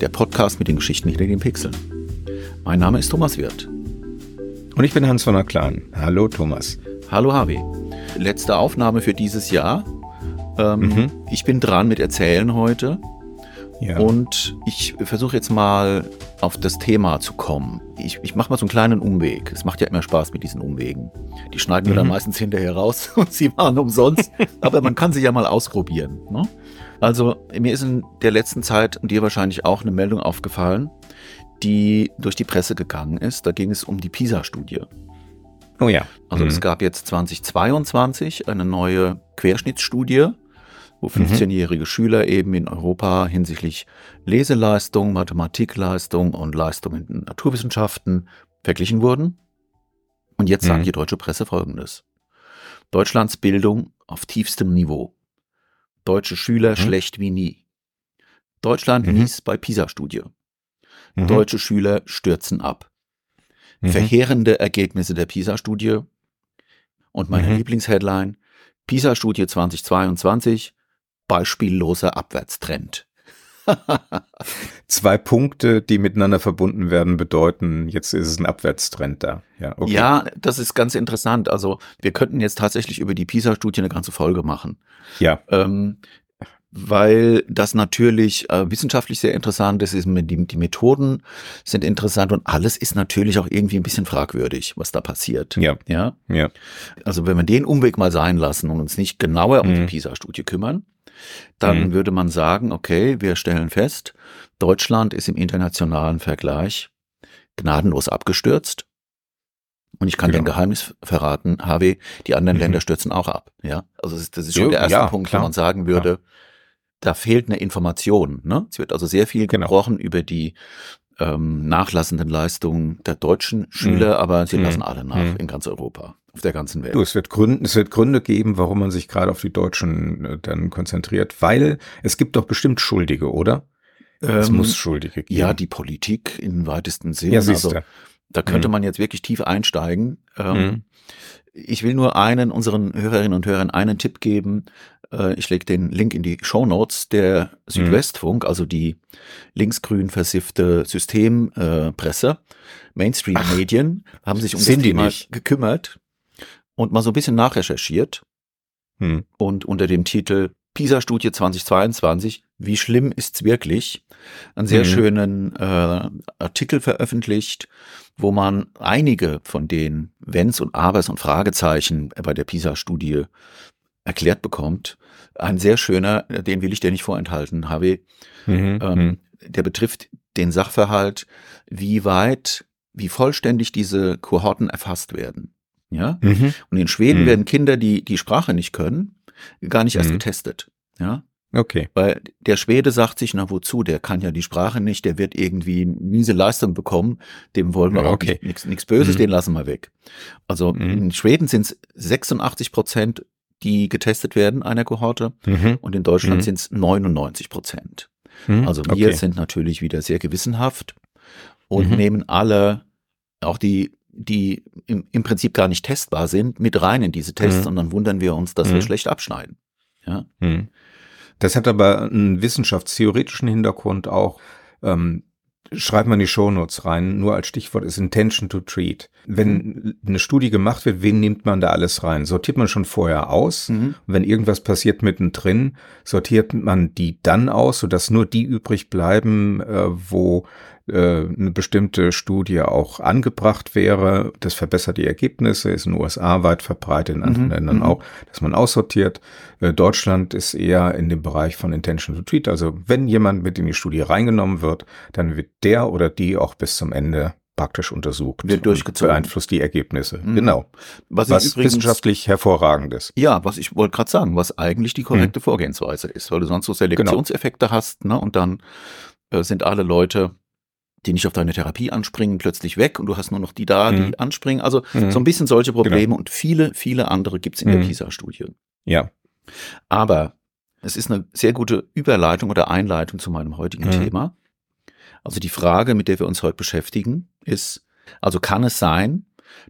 der Podcast mit den Geschichten hinter den Pixeln. Mein Name ist Thomas Wirth. Und ich bin Hans von der Clan. Hallo Thomas. Hallo Harvey. Letzte Aufnahme für dieses Jahr. Ähm, mhm. Ich bin dran mit Erzählen heute. Ja. Und ich versuche jetzt mal auf das Thema zu kommen. Ich, ich mache mal so einen kleinen Umweg. Es macht ja immer Spaß mit diesen Umwegen. Die schneiden wir mhm. dann meistens hinterher raus und sie waren umsonst. Aber man kann sie ja mal ausprobieren. Ne? Also mir ist in der letzten Zeit und dir wahrscheinlich auch eine Meldung aufgefallen, die durch die Presse gegangen ist. Da ging es um die PISA-Studie. Oh ja. Also mhm. es gab jetzt 2022 eine neue Querschnittsstudie, wo 15-jährige mhm. Schüler eben in Europa hinsichtlich Leseleistung, Mathematikleistung und Leistung in den Naturwissenschaften verglichen wurden. Und jetzt sagt mhm. die deutsche Presse Folgendes. Deutschlands Bildung auf tiefstem Niveau. Deutsche Schüler mhm. schlecht wie nie. Deutschland mhm. mies bei PISA-Studie. Mhm. Deutsche Schüler stürzen ab. Mhm. Verheerende Ergebnisse der PISA-Studie. Und meine mhm. Lieblingsheadline, PISA-Studie 2022, beispielloser Abwärtstrend. Zwei Punkte, die miteinander verbunden werden, bedeuten, jetzt ist es ein Abwärtstrend da. Ja, okay. ja, das ist ganz interessant. Also wir könnten jetzt tatsächlich über die PISA-Studie eine ganze Folge machen. Ja. Ähm, weil das natürlich äh, wissenschaftlich sehr interessant ist, die, die Methoden sind interessant und alles ist natürlich auch irgendwie ein bisschen fragwürdig, was da passiert. Ja. Ja. ja. Also wenn wir den Umweg mal sein lassen und uns nicht genauer um mhm. die PISA-Studie kümmern, dann mhm. würde man sagen, okay, wir stellen fest, Deutschland ist im internationalen Vergleich gnadenlos abgestürzt. Und ich kann genau. dein Geheimnis verraten, HW, die anderen mhm. Länder stürzen auch ab. Ja, also das ist, das ist schon der erste ja, Punkt, klar. wo man sagen würde, klar. da fehlt eine Information. Ne? Es wird also sehr viel genau. gesprochen über die ähm, nachlassenden Leistungen der deutschen Schüler, mhm. aber sie mhm. lassen alle nach mhm. in ganz Europa auf der ganzen Welt. Du, es wird Gründe, es wird Gründe geben, warum man sich gerade auf die Deutschen äh, dann konzentriert, weil es gibt doch bestimmt Schuldige, oder? Es ähm, muss Schuldige geben. Ja, die Politik im weitesten Sinne. Ja, siehst also, da könnte mhm. man jetzt wirklich tief einsteigen. Ähm, mhm. Ich will nur einen, unseren Hörerinnen und Hörern einen Tipp geben. Äh, ich lege den Link in die Show Notes. Der mhm. Südwestfunk, also die linksgrün versiffte Systempresse, äh, Mainstream-Medien, haben sich um das Thema nicht? gekümmert und mal so ein bisschen nachrecherchiert hm. und unter dem Titel PISA-Studie 2022, wie schlimm ist's wirklich, einen sehr mhm. schönen äh, Artikel veröffentlicht, wo man einige von den Wenns und Abers und Fragezeichen bei der PISA-Studie erklärt bekommt. Ein sehr schöner, den will ich dir nicht vorenthalten, HW. Mhm. Ähm, mhm. der betrifft den Sachverhalt, wie weit, wie vollständig diese Kohorten erfasst werden. Ja. Mhm. Und in Schweden mhm. werden Kinder, die die Sprache nicht können, gar nicht erst mhm. getestet. Ja. Okay. Weil der Schwede sagt sich, na wozu, der kann ja die Sprache nicht, der wird irgendwie miese Leistung bekommen, dem wollen wir okay. auch nichts nichts Böses, mhm. den lassen wir weg. Also mhm. in Schweden sind es 86 Prozent, die getestet werden, einer Kohorte, mhm. und in Deutschland mhm. sind es 99 Prozent. Mhm. Also wir okay. sind natürlich wieder sehr gewissenhaft und mhm. nehmen alle, auch die die im, im Prinzip gar nicht testbar sind, mit rein in diese Tests mhm. und dann wundern wir uns, dass mhm. wir schlecht abschneiden. Ja. Mhm. Das hat aber einen wissenschaftstheoretischen Hintergrund auch. Ähm, schreibt man die Shownotes rein, nur als Stichwort ist Intention to Treat. Wenn mhm. eine Studie gemacht wird, wen nimmt man da alles rein? Sortiert man schon vorher aus? Mhm. wenn irgendwas passiert mittendrin, sortiert man die dann aus, sodass nur die übrig bleiben, äh, wo eine bestimmte Studie auch angebracht wäre. Das verbessert die Ergebnisse, ist in den USA weit verbreitet, in anderen mhm. Ländern mhm. auch, dass man aussortiert. Äh, Deutschland ist eher in dem Bereich von Intention to Treat. Also wenn jemand mit in die Studie reingenommen wird, dann wird der oder die auch bis zum Ende praktisch untersucht. Wird durchgezogen. Beeinflusst die Ergebnisse. Mhm. Genau. Was, was übrigens, wissenschaftlich hervorragendes. Ja, was ich wollte gerade sagen, was eigentlich die korrekte mhm. Vorgehensweise ist, weil du sonst so Selektionseffekte genau. hast, ne, und dann äh, sind alle Leute, die nicht auf deine Therapie anspringen, plötzlich weg und du hast nur noch die da, die Mhm. anspringen. Also Mhm. so ein bisschen solche Probleme Genau. und viele, viele andere gibt's in der Mhm. PISA-Studie. Ja. Aber es ist eine sehr gute Überleitung oder Einleitung zu meinem heutigen Mhm. Thema. Also die Frage, mit der wir uns heute beschäftigen, ist, also kann es sein,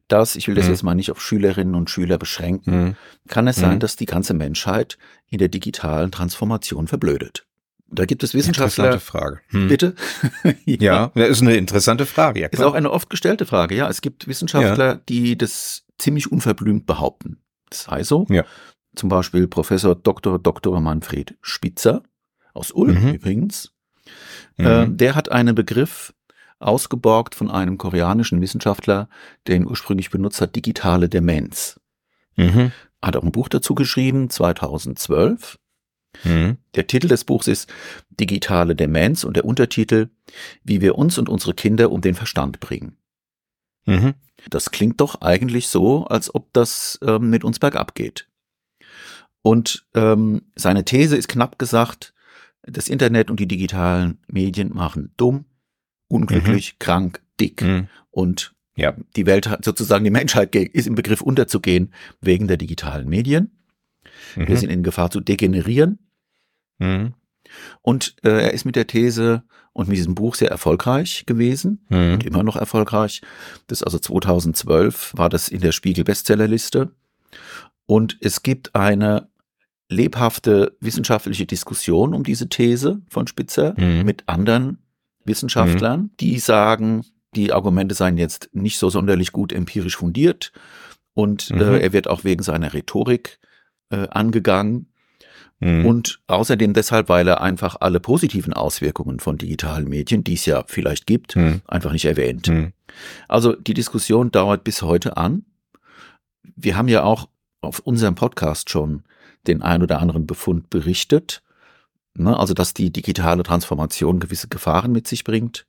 dass, ich will das Mhm. jetzt mal nicht auf Schülerinnen und Schüler beschränken, kann es sein, dass die ganze Menschheit in der digitalen Transformation verblödet? Da gibt es Interessante Wissenschaftler, Frage. Hm. bitte? Ja, das ist eine interessante Frage. Ja, Ist auch eine oft gestellte Frage, ja. Es gibt Wissenschaftler, die das ziemlich unverblümt behaupten. Das sei so. Ja. Zum Beispiel Professor Dr. Dr. Manfred Spitzer aus Ulm Mhm. übrigens. Mhm. Äh, der hat einen Begriff ausgeborgt von einem koreanischen Wissenschaftler, der ihn ursprünglich benutzt hat, digitale Demenz. Mhm. Hat auch ein Buch dazu geschrieben, 2012. Mhm. Der Titel des Buchs ist Digitale Demenz und der Untertitel Wie wir uns und unsere Kinder um den Verstand bringen. Mhm. Das klingt doch eigentlich so, als ob das ähm, mit uns bergab geht. Und ähm, seine These ist knapp gesagt, das Internet und die digitalen Medien machen dumm, unglücklich, krank, dick. Mhm. Und Ja. die Welt hat sozusagen, die Menschheit ist im Begriff unterzugehen wegen der digitalen Medien. Wir Mhm. sind in Gefahr zu degenerieren. Mhm. Und äh, er ist mit der These und mit diesem Buch sehr erfolgreich gewesen Mhm. und immer noch erfolgreich. Das also 2012 war das in der Spiegel Bestsellerliste. Und es gibt eine lebhafte wissenschaftliche Diskussion um diese These von Spitzer Mhm. mit anderen Wissenschaftlern, die sagen, die Argumente seien jetzt nicht so sonderlich gut empirisch fundiert und Mhm. äh, er wird auch wegen seiner Rhetorik äh, angegangen Mhm. und außerdem deshalb, weil er einfach alle positiven Auswirkungen von digitalen Medien, die es ja vielleicht gibt, Mhm. einfach nicht erwähnt. Mhm. Also die Diskussion dauert bis heute an. Wir haben ja auch auf unserem Podcast schon den ein oder anderen Befund berichtet. Ne, also dass die digitale Transformation gewisse Gefahren mit sich bringt.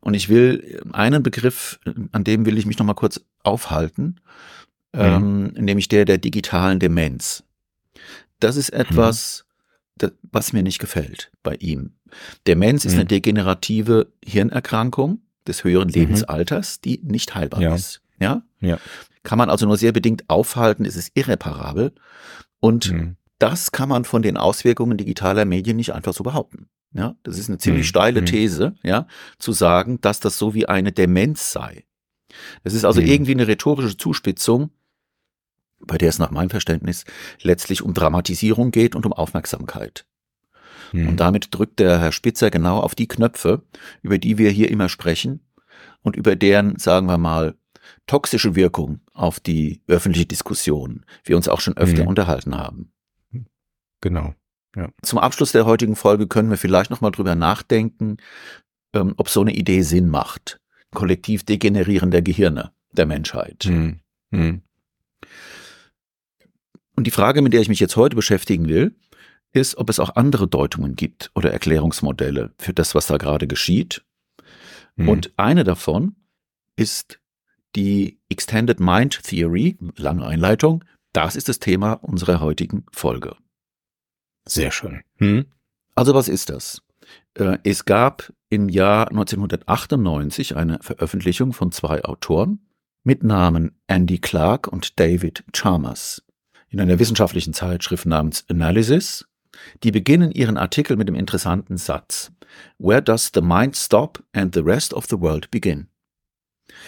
Und ich will einen Begriff, an dem will ich mich noch mal kurz aufhalten, ähm, nämlich der der digitalen Demenz. Das ist etwas, das, was mir nicht gefällt bei ihm. Demenz ist Mhm. eine degenerative Hirnerkrankung des höheren Mhm. Lebensalters, die nicht heilbar Ja. ist. Ja? Ja. Kann man also nur sehr bedingt aufhalten, es ist irreparabel. Und Mhm. das kann man von den Auswirkungen digitaler Medien nicht einfach so behaupten. Ja, das ist eine ziemlich Mhm. steile Mhm. These, ja, zu sagen, dass das so wie eine Demenz sei. Das ist also Mhm. irgendwie eine rhetorische Zuspitzung, bei der es nach meinem Verständnis letztlich um Dramatisierung geht und um Aufmerksamkeit. Mhm. Und damit drückt der Herr Spitzer genau auf die Knöpfe, über die wir hier immer sprechen und über deren, sagen wir mal, toxische Wirkung auf die öffentliche Diskussion wir uns auch schon öfter Mhm. unterhalten haben. Genau. Zum Abschluss der heutigen Folge können wir vielleicht noch mal drüber nachdenken, ähm, ob so eine Idee Sinn macht. Kollektiv Degenerieren der Gehirne der Menschheit. Mhm. Mhm. Und die Frage, mit der ich mich jetzt heute beschäftigen will, ist, ob es auch andere Deutungen gibt oder Erklärungsmodelle für das, was da gerade geschieht. Mhm. Und eine davon ist die Extended Mind Theory, lange Einleitung. Das ist das Thema unserer heutigen Folge. sehr schön. Mhm. Also was ist das? Äh, Es gab im Jahr 1998 eine Veröffentlichung von zwei Autoren mit Namen Andy Clark und David Chalmers in einer wissenschaftlichen Zeitschrift namens Analysis. Die beginnen ihren Artikel mit dem interessanten Satz Where does the mind stop and the rest of the world begin?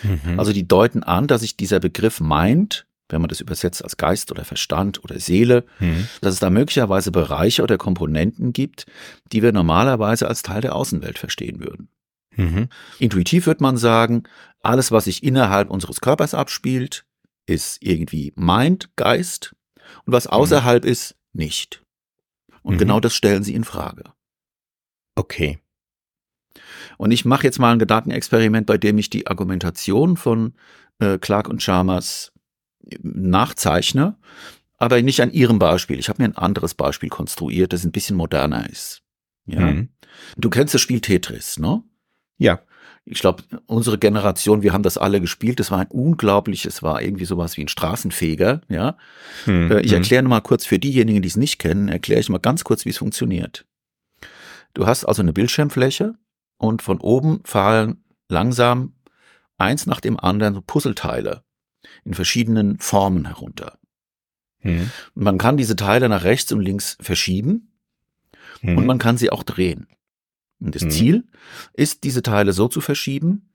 Mhm. Also die deuten an, dass sich dieser Begriff Mind, wenn man das übersetzt als Geist oder Verstand oder Seele, Mhm. dass es da möglicherweise Bereiche oder Komponenten gibt, die wir normalerweise als Teil der Außenwelt verstehen würden. Mhm. Intuitiv würde man sagen, alles, was sich innerhalb unseres Körpers abspielt, ist irgendwie Mind, Geist, und was außerhalb ist, nicht. Und Mhm. genau das stellen sie in Frage. Okay. Und ich mache jetzt mal ein Gedankenexperiment, bei dem ich die Argumentation von äh, Clark und Chalmers nachzeichne, aber nicht an ihrem Beispiel. Ich habe mir ein anderes Beispiel konstruiert, das ein bisschen moderner ist. Ja. Mhm. Du kennst das Spiel Tetris, ne? Ja. Ich glaube, unsere Generation, wir haben das alle gespielt. Das war ein unglaubliches, war irgendwie sowas wie ein Straßenfeger, ja. Mhm. Äh, Ich Mhm. erkläre mal kurz für diejenigen, die es nicht kennen, erkläre ich mal ganz kurz, wie es funktioniert. Du hast also eine Bildschirmfläche und von oben fallen langsam eins nach dem anderen so Puzzleteile in verschiedenen Formen herunter. Mhm. Man kann diese Teile nach rechts und links verschieben mhm. und man kann sie auch drehen. Und das mhm. Ziel ist, diese Teile so zu verschieben,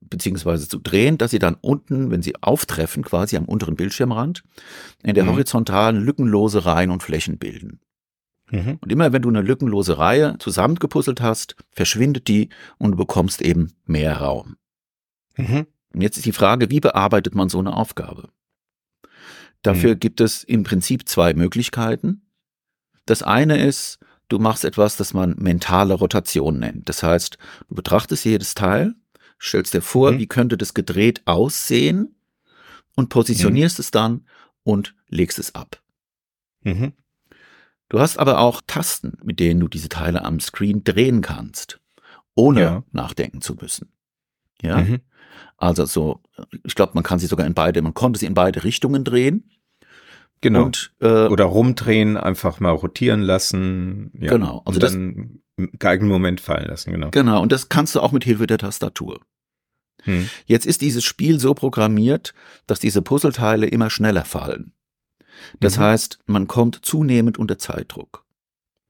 beziehungsweise zu drehen, dass sie dann unten, wenn sie auftreffen, quasi am unteren Bildschirmrand, in der mhm. horizontalen lückenlose Reihen und Flächen bilden. Mhm. Und immer wenn du eine lückenlose Reihe zusammengepuzzelt hast, verschwindet die und du bekommst eben mehr Raum. Mhm. Und jetzt ist die Frage, wie bearbeitet man so eine Aufgabe? Dafür mhm. gibt es im Prinzip zwei Möglichkeiten. Das eine ist, du machst etwas, das man mentale Rotation nennt. Das heißt, du betrachtest jedes Teil, stellst dir vor, mhm. wie könnte das gedreht aussehen und positionierst mhm. es dann und legst es ab. Mhm. Du hast aber auch Tasten, mit denen du diese Teile am Screen drehen kannst, ohne ja. nachdenken zu müssen. Ja. Mhm. Also so, ich glaube, man kann sie sogar in beide, man konnte sie in beide Richtungen drehen. Genau. Und, äh, Oder rumdrehen, einfach mal rotieren lassen. Ja, genau. Also das, dann im geeigneten Moment fallen lassen, genau. Genau. Und das kannst du auch mit Hilfe der Tastatur. Hm. Jetzt ist dieses Spiel so programmiert, dass diese Puzzleteile immer schneller fallen. Das mhm. heißt, man kommt zunehmend unter Zeitdruck.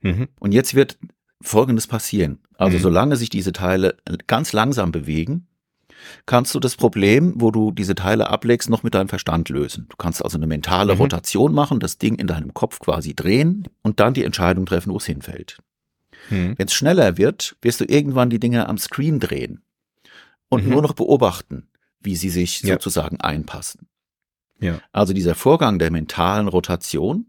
Mhm. Und jetzt wird Folgendes passieren. Also mhm. solange sich diese Teile ganz langsam bewegen, kannst du das Problem, wo du diese Teile ablegst, noch mit deinem Verstand lösen. Du kannst also eine mentale mhm. Rotation machen, das Ding in deinem Kopf quasi drehen und dann die Entscheidung treffen, wo es hinfällt. Mhm. Wenn es schneller wird, wirst du irgendwann die Dinge am Screen drehen und mhm. nur noch beobachten, wie sie sich ja. sozusagen einpassen. Ja. Also dieser Vorgang der mentalen Rotation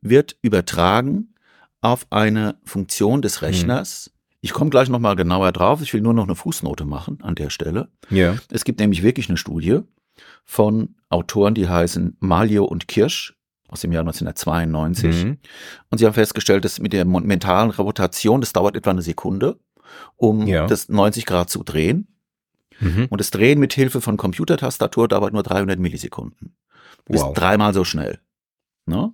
wird übertragen auf eine Funktion des Rechners, ich komme gleich nochmal genauer drauf. Ich will nur noch eine Fußnote machen an der Stelle. Ja. Es gibt nämlich wirklich eine Studie von Autoren, die heißen Malio und Kirsch aus dem Jahr 1992. Mhm. Und sie haben festgestellt, dass mit der mentalen Rotation, das dauert etwa eine Sekunde, um ja. das 90 Grad zu drehen. Mhm. Und das Drehen mit Hilfe von Computertastatur dauert nur 300 Millisekunden. Wow. Ist dreimal so schnell. Ne?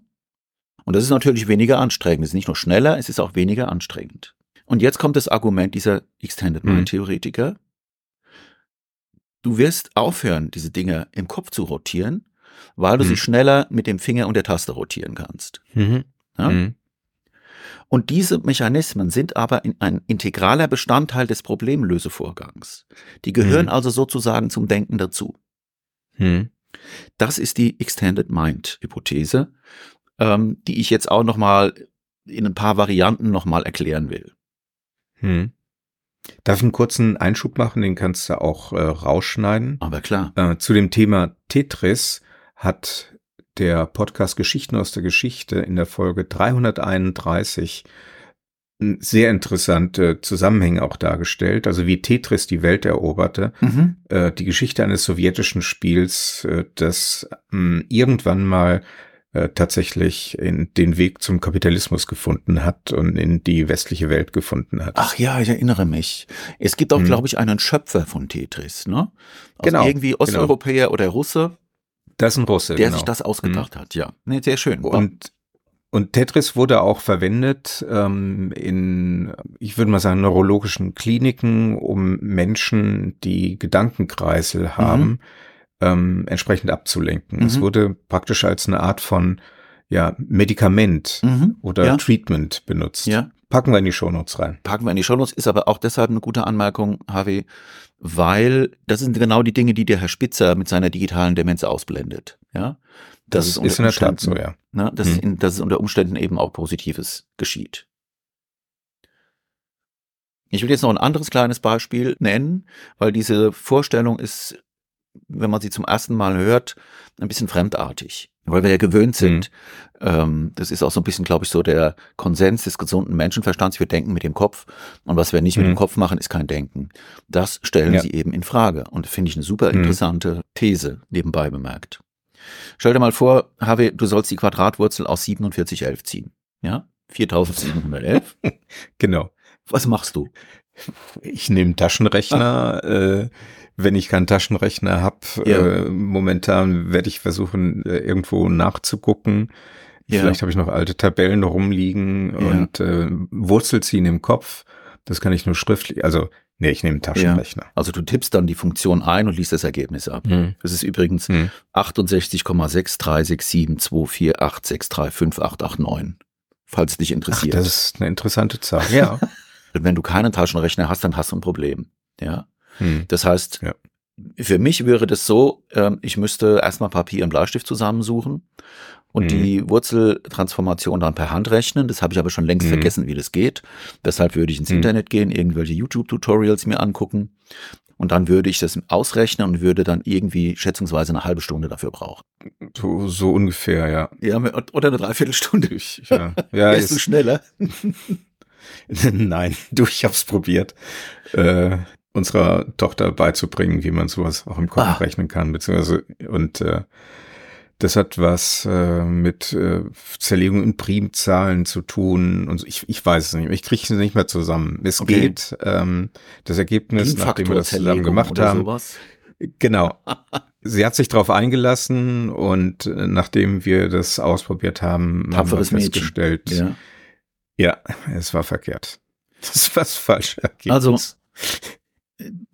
Und das ist natürlich weniger anstrengend. Es ist nicht nur schneller, es ist auch weniger anstrengend. Und jetzt kommt das Argument dieser Extended Mind mhm. Theoretiker. Du wirst aufhören, diese Dinge im Kopf zu rotieren, weil du mhm. sie schneller mit dem Finger und der Taste rotieren kannst. Mhm. Ja? Mhm. Und diese Mechanismen sind aber ein integraler Bestandteil des Problemlösevorgangs. Die gehören mhm. also sozusagen zum Denken dazu. Das ist die Extended Mind Hypothese, ähm, die ich jetzt auch noch mal in ein paar Varianten noch mal erklären will. Hm. Darf ich einen kurzen Einschub machen? Den kannst du auch äh, rausschneiden. Aber klar. Äh, zu dem Thema Tetris hat der Podcast Geschichten aus der Geschichte in der Folge 331 sehr interessante Zusammenhänge auch dargestellt, also wie Tetris die Welt eroberte, mhm. äh, die Geschichte eines sowjetischen Spiels, äh, das mh, irgendwann mal äh, tatsächlich in den Weg zum Kapitalismus gefunden hat und in die westliche Welt gefunden hat. Ach ja, ich erinnere mich. Es gibt auch, hm. glaube ich, einen Schöpfer von Tetris, ne? Also genau. Irgendwie genau. Osteuropäer genau. oder Russe. Das ist ein Russe, der genau. sich das ausgedacht hm. hat, ja. Nee, sehr schön. Und und Tetris wurde auch verwendet ähm, in, ich würde mal sagen, neurologischen Kliniken, um Menschen, die Gedankenkreisel haben, mhm ähm, entsprechend abzulenken. Mhm. Es wurde praktisch als eine Art von ja, Medikament mhm. oder ja. Treatment benutzt. Ja. Packen wir in die Shownotes rein. Packen wir in die Shownotes, ist aber auch deshalb eine gute Anmerkung, Harvey, weil das sind genau die Dinge, die der Herr Spitzer mit seiner digitalen Demenz ausblendet. Ja, das, das ist, ist in der Tat so, ja. Ne, dass, mhm. in, dass es unter Umständen eben auch Positives geschieht. Ich will jetzt noch ein anderes kleines Beispiel nennen, weil diese Vorstellung ist wenn man sie zum ersten Mal hört, ein bisschen fremdartig, weil wir ja gewöhnt sind. Mhm. Ähm, das ist auch so ein bisschen, glaube ich, so der Konsens des gesunden Menschenverstands. Wir denken mit dem Kopf und was wir nicht mhm. mit dem mhm. Kopf machen, ist kein Denken. Das stellen ja. sie eben in Frage und finde ich eine super mhm. interessante mhm. These nebenbei bemerkt. Stell dir mal vor, Harvey, du sollst die Quadratwurzel aus 4711 ziehen. Ja? 4711. genau. Was machst du? Ich nehme Taschenrechner, äh, wenn ich keinen Taschenrechner habe. Ja. Äh, momentan werde ich versuchen, äh, irgendwo nachzugucken. Ja. Vielleicht habe ich noch alte Tabellen rumliegen ja. und äh, Wurzel ziehen im Kopf. Das kann ich nur schriftlich, also nee, ich nehme Taschenrechner. Ja. Also du tippst dann die Funktion ein und liest das Ergebnis ab. Mhm. Das ist übrigens mhm. 68,63672486635889, falls dich interessiert. Ach, das ist eine interessante Zahl, ja. Wenn du keinen Taschenrechner hast, dann hast du ein Problem. Ja. Mhm. Das heißt, ja. für mich wäre das so, ähm, ich müsste erstmal Papier und Bleistift zusammensuchen und mhm. die Wurzeltransformation dann per Hand rechnen. Das habe ich aber schon längst mhm. vergessen, wie das geht. Deshalb würde ich ins mhm. Internet gehen, irgendwelche YouTube-Tutorials mir angucken und dann würde ich das ausrechnen und würde dann irgendwie schätzungsweise eine halbe Stunde dafür brauchen. So, so ungefähr, ja. Ja, oder eine Dreiviertelstunde. Ja, ja ist du schneller? Nein, du, ich hab's probiert, äh, unserer Tochter beizubringen, wie man sowas auch im Kopf ah. rechnen kann, beziehungsweise und äh, das hat was äh, mit äh, Zerlegung in Primzahlen zu tun und ich, ich weiß es nicht. Ich kriege es nicht mehr zusammen. Es okay. geht ähm, das Ergebnis, nachdem wir das zusammen gemacht haben. Sowas? Genau. Sie hat sich darauf eingelassen und äh, nachdem wir das ausprobiert haben, haben wir festgestellt, ja. Ja, es war verkehrt. Das war das falsche Ergebnis. Also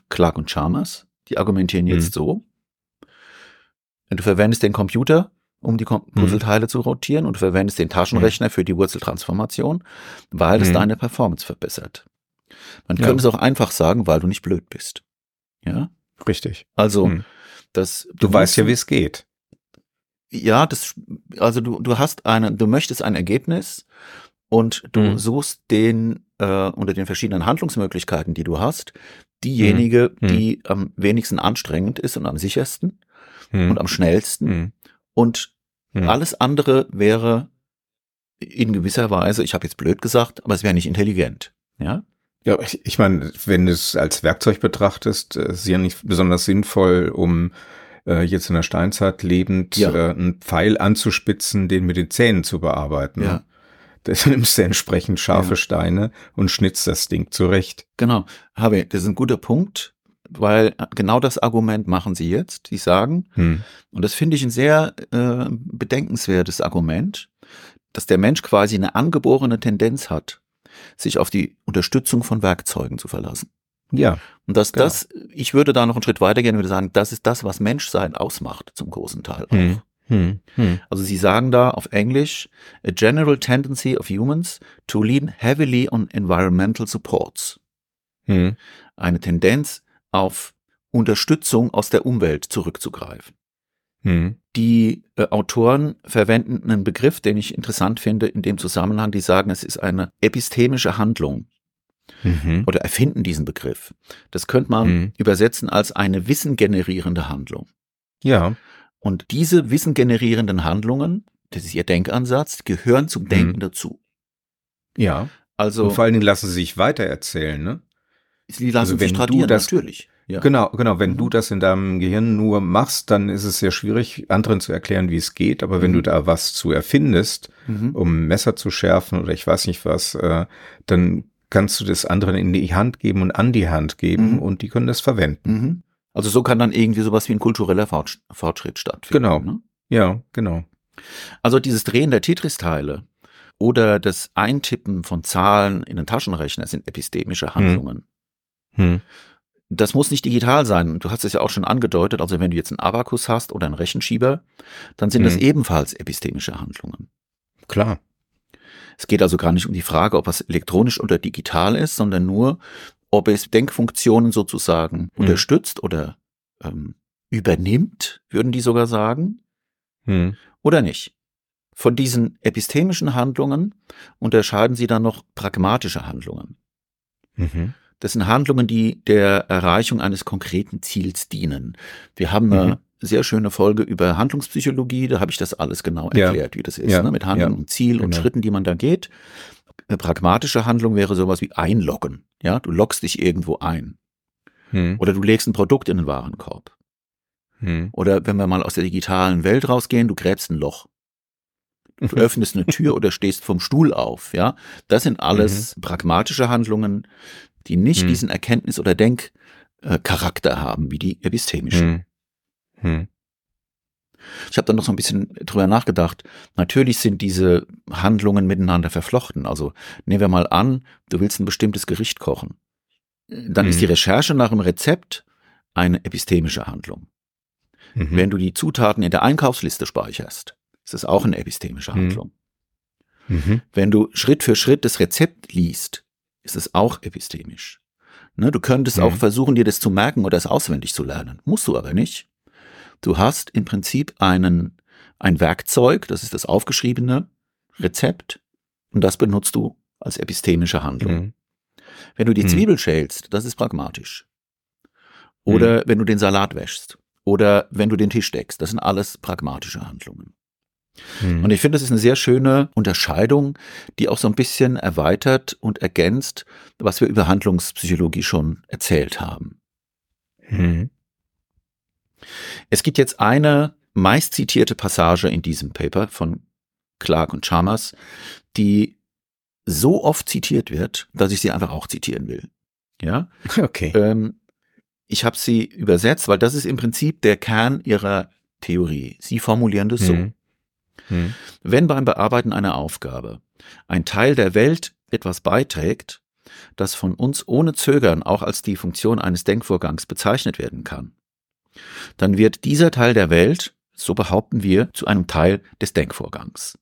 Clark und Chalmers, die argumentieren jetzt hm. so, Du verwendest den Computer, um die mhm. Puzzleteile mhm. zu rotieren und du verwendest den Taschenrechner mhm. für die Wurzeltransformation, weil es mhm. deine Performance verbessert. Man ja. könnte es auch einfach sagen, weil du nicht blöd bist. Ja? Richtig. Also, mhm. das. Du, du weißt ja, wie es geht. Ja, das, also du, du hast eine, du möchtest ein Ergebnis und du mhm. suchst den äh, unter den verschiedenen Handlungsmöglichkeiten, die du hast, diejenige, die am wenigsten anstrengend ist und am sichersten hm. und am schnellsten. Hm. Und hm. alles andere wäre in gewisser Weise, ich habe jetzt blöd gesagt, aber es wäre nicht intelligent. Ja. Ja, ich, ich meine, wenn du es als Werkzeug betrachtest, äh, ist ja nicht besonders sinnvoll, um äh, jetzt in der Steinzeit lebend ja. äh, einen Pfeil anzuspitzen, den mit den Zähnen zu bearbeiten. Ja. Ne? Da nimmst du entsprechend scharfe ja. Steine und schnitzt das Ding zurecht. Genau. Habe, das ist ein guter Punkt weil genau das Argument machen sie jetzt. Sie sagen, hm. und das finde ich ein sehr äh, bedenkenswertes Argument, dass der Mensch quasi eine angeborene Tendenz hat, sich auf die Unterstützung von Werkzeugen zu verlassen. Ja. Und dass genau. das, ich würde da noch einen Schritt weitergehen und würde sagen, das ist das, was Menschsein ausmacht, zum großen Teil auch. Hm. Hm. Hm. Also sie sagen da auf Englisch, a general tendency of humans to lean heavily on environmental supports. Hm. Eine Tendenz, auf Unterstützung aus der Umwelt zurückzugreifen. Hm. Die äh, Autoren verwenden einen Begriff, den ich interessant finde in dem Zusammenhang. Die sagen, es ist eine epistemische Handlung mhm. oder erfinden diesen Begriff. Das könnte man mhm. übersetzen als eine wissengenerierende Handlung. Ja. Und diese wissengenerierenden Handlungen, das ist ihr Denkansatz, gehören zum Denken mhm. dazu. Ja. Also. Und vor allen Dingen lassen sie sich weitererzählen, ne? Sie lassen also sich du das, natürlich. Ja. Genau, genau. Wenn mhm. du das in deinem Gehirn nur machst, dann ist es sehr schwierig, anderen zu erklären, wie es geht. Aber mhm. wenn du da was zu erfindest, mhm. um Messer zu schärfen oder ich weiß nicht was, äh, dann kannst du das anderen in die Hand geben und an die Hand geben mhm. und die können das verwenden. Also so kann dann irgendwie sowas wie ein kultureller Fortschritt stattfinden. Genau. Ne? Ja, genau. Also dieses Drehen der Tetris-Teile oder das Eintippen von Zahlen in den Taschenrechner sind epistemische Handlungen. Hm. Das muss nicht digital sein. Du hast es ja auch schon angedeutet. Also wenn du jetzt einen Abakus hast oder einen Rechenschieber, dann sind hm. das ebenfalls epistemische Handlungen. Klar. Es geht also gar nicht um die Frage, ob es elektronisch oder digital ist, sondern nur, ob es Denkfunktionen sozusagen hm. unterstützt oder ähm, übernimmt, würden die sogar sagen, hm. oder nicht. Von diesen epistemischen Handlungen unterscheiden sie dann noch pragmatische Handlungen. Mhm. Das sind Handlungen, die der Erreichung eines konkreten Ziels dienen. Wir haben eine mhm. sehr schöne Folge über Handlungspsychologie, da habe ich das alles genau erklärt, ja. wie das ist, ja. ne? mit Handlung ja. und Ziel genau. und Schritten, die man da geht. Eine pragmatische Handlung wäre sowas wie einloggen. Ja, du loggst dich irgendwo ein. Hm. Oder du legst ein Produkt in den Warenkorb. Hm. Oder wenn wir mal aus der digitalen Welt rausgehen, du gräbst ein Loch. Du öffnest eine Tür oder stehst vom Stuhl auf, ja. Das sind alles mhm. pragmatische Handlungen, die nicht hm. diesen Erkenntnis- oder Denkcharakter haben, wie die epistemischen. Hm. Ich habe dann noch so ein bisschen drüber nachgedacht. Natürlich sind diese Handlungen miteinander verflochten. Also nehmen wir mal an, du willst ein bestimmtes Gericht kochen. Dann mhm. ist die mhm. Recherche nach einem Rezept eine epistemische Handlung. Mhm. Wenn du die Zutaten in der Einkaufsliste speicherst, ist das auch eine epistemische mhm. Handlung. Mhm. Wenn du Schritt für Schritt das Rezept liest, ist es auch epistemisch. Ne, du könntest auch mhm. versuchen, dir das zu merken oder es auswendig zu lernen. Musst du aber nicht. Du hast im Prinzip einen, ein Werkzeug, das ist das aufgeschriebene Rezept, und das benutzt du als epistemische Handlung. Mhm. Wenn du die mhm. Zwiebel schälst, das ist pragmatisch. Oder mhm. wenn du den Salat wäschst. Oder wenn du den Tisch deckst. Das sind alles pragmatische Handlungen. Mhm. Und ich finde, das ist eine sehr schöne Unterscheidung, die auch so ein bisschen erweitert und ergänzt, was wir über Handlungspsychologie schon erzählt haben. Es gibt jetzt eine meist zitierte Passage in diesem Paper von Clark und Chalmers, die so oft zitiert wird, dass ich sie einfach auch zitieren will. Ja. Okay. Ähm, ich habe sie übersetzt, weil das ist im Prinzip der Kern ihrer Theorie. Sie formulieren das so. Hm. Hm. Wenn beim Bearbeiten einer Aufgabe ein Teil der Welt etwas beiträgt, das von uns ohne Zögern auch als die Funktion eines Denkvorgangs bezeichnet werden kann, dann wird dieser Teil der Welt, so behaupten wir, zu einem Teil des Denkvorgangs.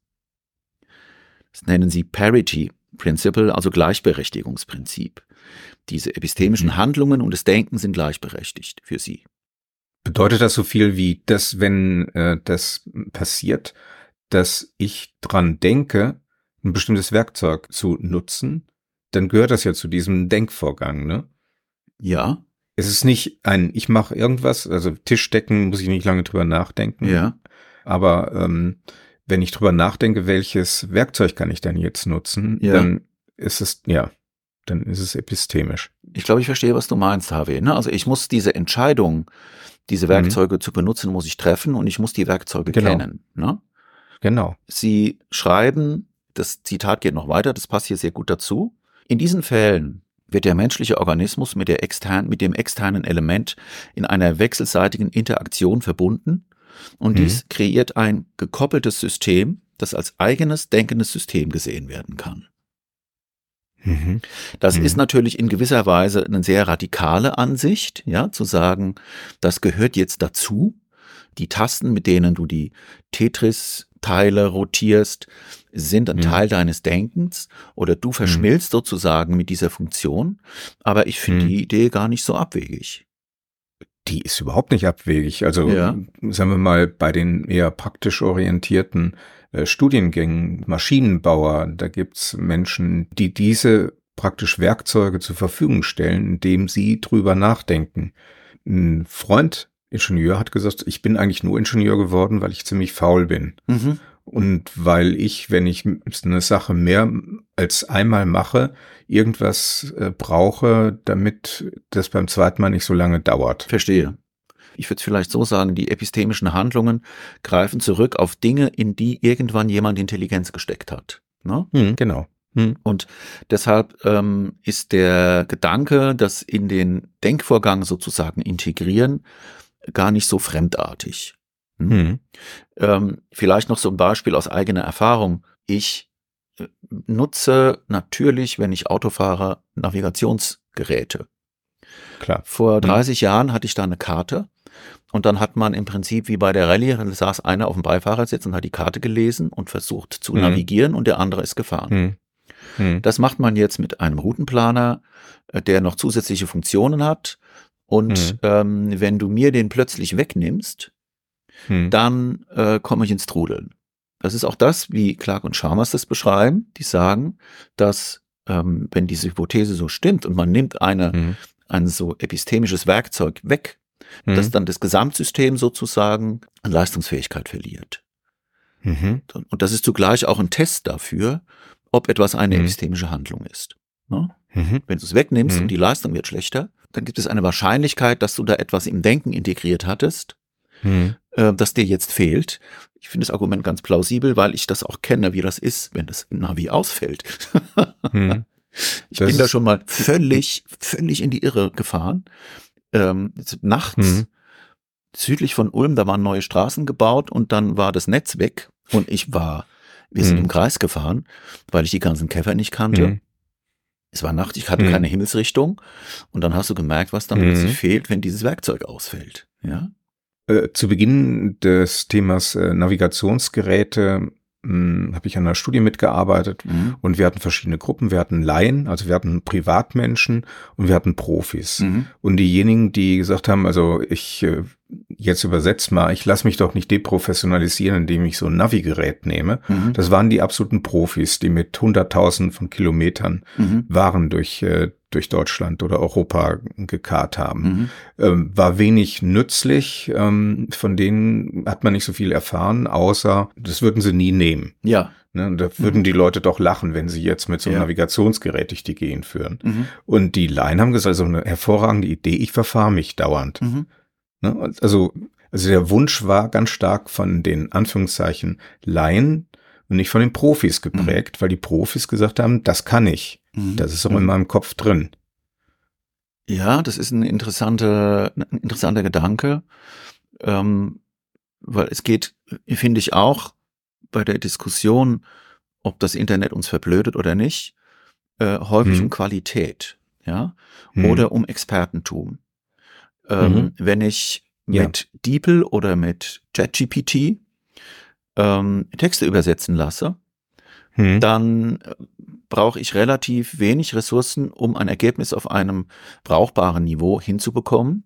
Das nennen sie Parity Principle, also Gleichberechtigungsprinzip. Diese epistemischen. Handlungen und das Denken sind gleichberechtigt für sie. Bedeutet das so viel wie, dass wenn äh, das passiert, dass ich dran denke, ein bestimmtes Werkzeug zu nutzen, dann gehört das ja zu diesem Denkvorgang, ne? Ja. Es ist nicht ein, ich mache irgendwas, also Tischdecken muss ich nicht lange drüber nachdenken. Ja. Aber ähm, wenn ich drüber nachdenke, welches Werkzeug kann ich denn jetzt nutzen, ja. dann ist es, ja, dann ist es epistemisch. Ich glaube, ich verstehe, was du meinst, Harvey. Ne? Also ich muss diese Entscheidung, diese mhm. Werkzeuge mhm. zu benutzen, muss ich treffen und ich muss die Werkzeuge genau. kennen. Ne? Genau. Sie schreiben, das Zitat geht noch weiter, das passt hier sehr gut dazu. In diesen Fällen wird der menschliche Organismus mit, der extern, mit dem externen Element in einer wechselseitigen Interaktion verbunden und mhm. dies kreiert ein gekoppeltes System, das als eigenes denkendes System gesehen werden kann. Mhm. Das mhm. ist natürlich in gewisser Weise eine sehr radikale Ansicht, ja, zu sagen, das gehört jetzt dazu. Die Tasten, mit denen du die Tetris-Teile rotierst, sind ein mhm. Teil deines Denkens oder du mhm. verschmilzt sozusagen mit dieser Funktion. Aber ich finde mhm. die Idee gar nicht so abwegig die ist überhaupt nicht abwegig. Also ja. sagen wir mal, bei den eher praktisch orientierten äh, Studiengängen, Maschinenbauer, da gibt's Menschen, die diese praktisch Werkzeuge zur Verfügung stellen, indem sie drüber nachdenken. Ein Freund, Ingenieur, hat gesagt, ich bin eigentlich nur Ingenieur geworden, weil ich ziemlich faul bin. Mhm. Und weil ich, wenn ich eine Sache mehr als einmal mache, irgendwas äh, brauche, damit das beim zweiten Mal nicht so lange dauert. Verstehe. Ich würde vielleicht so sagen, die epistemischen Handlungen greifen zurück auf Dinge, in die irgendwann jemand Intelligenz gesteckt hat. Ne? Hm, genau. Hm. Und deshalb ähm, ist der Gedanke, das in den Denkvorgang sozusagen integrieren, gar nicht so fremdartig. Hm. hm. Ähm, vielleicht noch so ein Beispiel aus eigener Erfahrung. Ich äh, nutze natürlich, wenn ich Auto fahre, Navigationsgeräte. Klar. Vor 30 hm. Jahren hatte ich da eine Karte und dann hat man im Prinzip wie bei der Rallye, saß einer auf dem Beifahrersitz und hat die Karte gelesen und versucht zu hm. navigieren und der andere ist gefahren. Hm. hm. Das macht man jetzt mit einem Routenplaner, äh, der noch zusätzliche Funktionen hat. Und hm. ähm, wenn du mir den plötzlich wegnimmst, hm. dann äh, komme ich ins Trudeln. Das ist auch das, wie Clark und Chalmers das beschreiben. Die sagen, dass ähm, wenn diese Hypothese so stimmt und man nimmt eine, hm. ein so epistemisches Werkzeug weg, hm. dass dann das Gesamtsystem sozusagen an Leistungsfähigkeit verliert. Mhm. Und das ist zugleich auch ein Test dafür, ob etwas eine mhm. epistemische Handlung ist. Ne? Mhm. Wenn du es wegnimmst und mhm. die Leistung wird schlechter, dann gibt es eine Wahrscheinlichkeit, dass du da etwas im Denken integriert hattest, hm. äh, das dir jetzt fehlt. Ich finde das Argument ganz plausibel, weil ich das auch kenne, wie das ist, wenn das Navi ausfällt. hm. Ich das bin da schon mal völlig, völlig in die Irre gefahren. Ähm, nachts hm. südlich von Ulm, da waren neue Straßen gebaut und dann war das Netz weg und ich war, wir sind Mhm. im Kreis gefahren, weil ich die ganzen Käfer nicht kannte. Es war Nacht, ich hatte Mhm. keine Himmelsrichtung und dann hast du gemerkt, was dann Mhm. plötzlich fehlt, wenn dieses Werkzeug ausfällt. Ja. Äh, zu Beginn des Themas äh, Navigationsgeräte habe ich an einer Studie mitgearbeitet Mhm. und wir hatten verschiedene Gruppen. Wir hatten Laien, also wir hatten Privatmenschen und wir hatten Profis. Mhm. Und diejenigen, die gesagt haben, also ich äh, jetzt übersetzt mal, ich lasse mich doch nicht deprofessionalisieren, indem ich so ein Navigerät nehme. Mhm. Das waren die absoluten Profis, die mit hunderttausend von Kilometern Mhm. Waren durch, äh, durch Deutschland oder Europa gekarrt haben. Mhm. Ähm, war wenig nützlich, ähm, von denen hat man nicht so viel erfahren, außer das würden sie nie nehmen. Ja. Ne? Da würden die Leute doch lachen, wenn sie jetzt mit so einem Ja. Navigationsgerät durch die Gegend führen. Mhm. Und die Laien haben gesagt, so eine hervorragende Idee, ich verfahre mich dauernd. Mhm. Ne? Also, also der Wunsch war ganz stark von den Anführungszeichen Laien und nicht von den Profis geprägt, weil die Profis gesagt haben, das kann ich. Mhm. Das ist auch in meinem Kopf drin. Ja, das ist ein interessanter, ein interessanter Gedanke, ähm, weil es geht, finde ich auch, bei der Diskussion, ob das Internet uns verblödet oder nicht, äh, häufig Mhm. um Qualität, ja, Hm. oder um Expertentum. Ähm, Mhm. Wenn ich Ja. mit DeepL oder mit ChatGPT ähm, Texte übersetzen lasse, Hm. dann brauche ich relativ wenig Ressourcen, um ein Ergebnis auf einem brauchbaren Niveau hinzubekommen.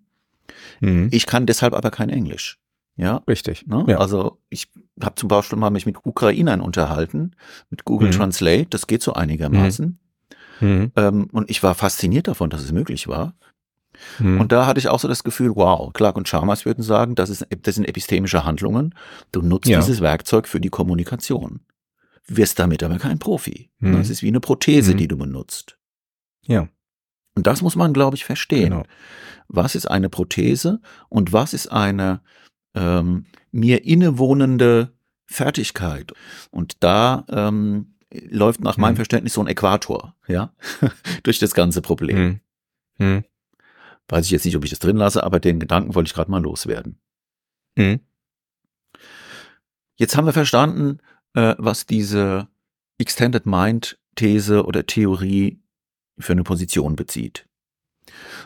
Hm. Ich kann deshalb aber kein Englisch. Ja, Richtig. ne? Ja. also ich habe zum Beispiel mal mich mit Ukrainern unterhalten, mit Google Mhm. Translate, das geht so einigermaßen. Hm. Ähm, und ich war fasziniert davon, dass es möglich war. Hm. Und da hatte ich auch so das Gefühl, wow, Clark und Chalmers würden sagen, das, ist, das sind epistemische Handlungen. Du nutzt Ja. dieses Werkzeug für die Kommunikation. Wirst damit aber kein Profi. Mhm. Das ist wie eine Prothese, Mhm. die du benutzt. ja, Und das muss man, glaube ich, verstehen. genau. Was ist eine Prothese und was ist eine ähm, mir innewohnende Fertigkeit? Und da ähm, läuft nach meinem Mhm. Verständnis so ein Äquator, ja, durch das ganze Problem. Hm. Hm. Weiß ich jetzt nicht, ob ich das drin lasse, aber den Gedanken wollte ich gerade mal loswerden. Hm. Jetzt haben wir verstanden, äh, was diese Extended Mind These oder Theorie für eine Position bezieht.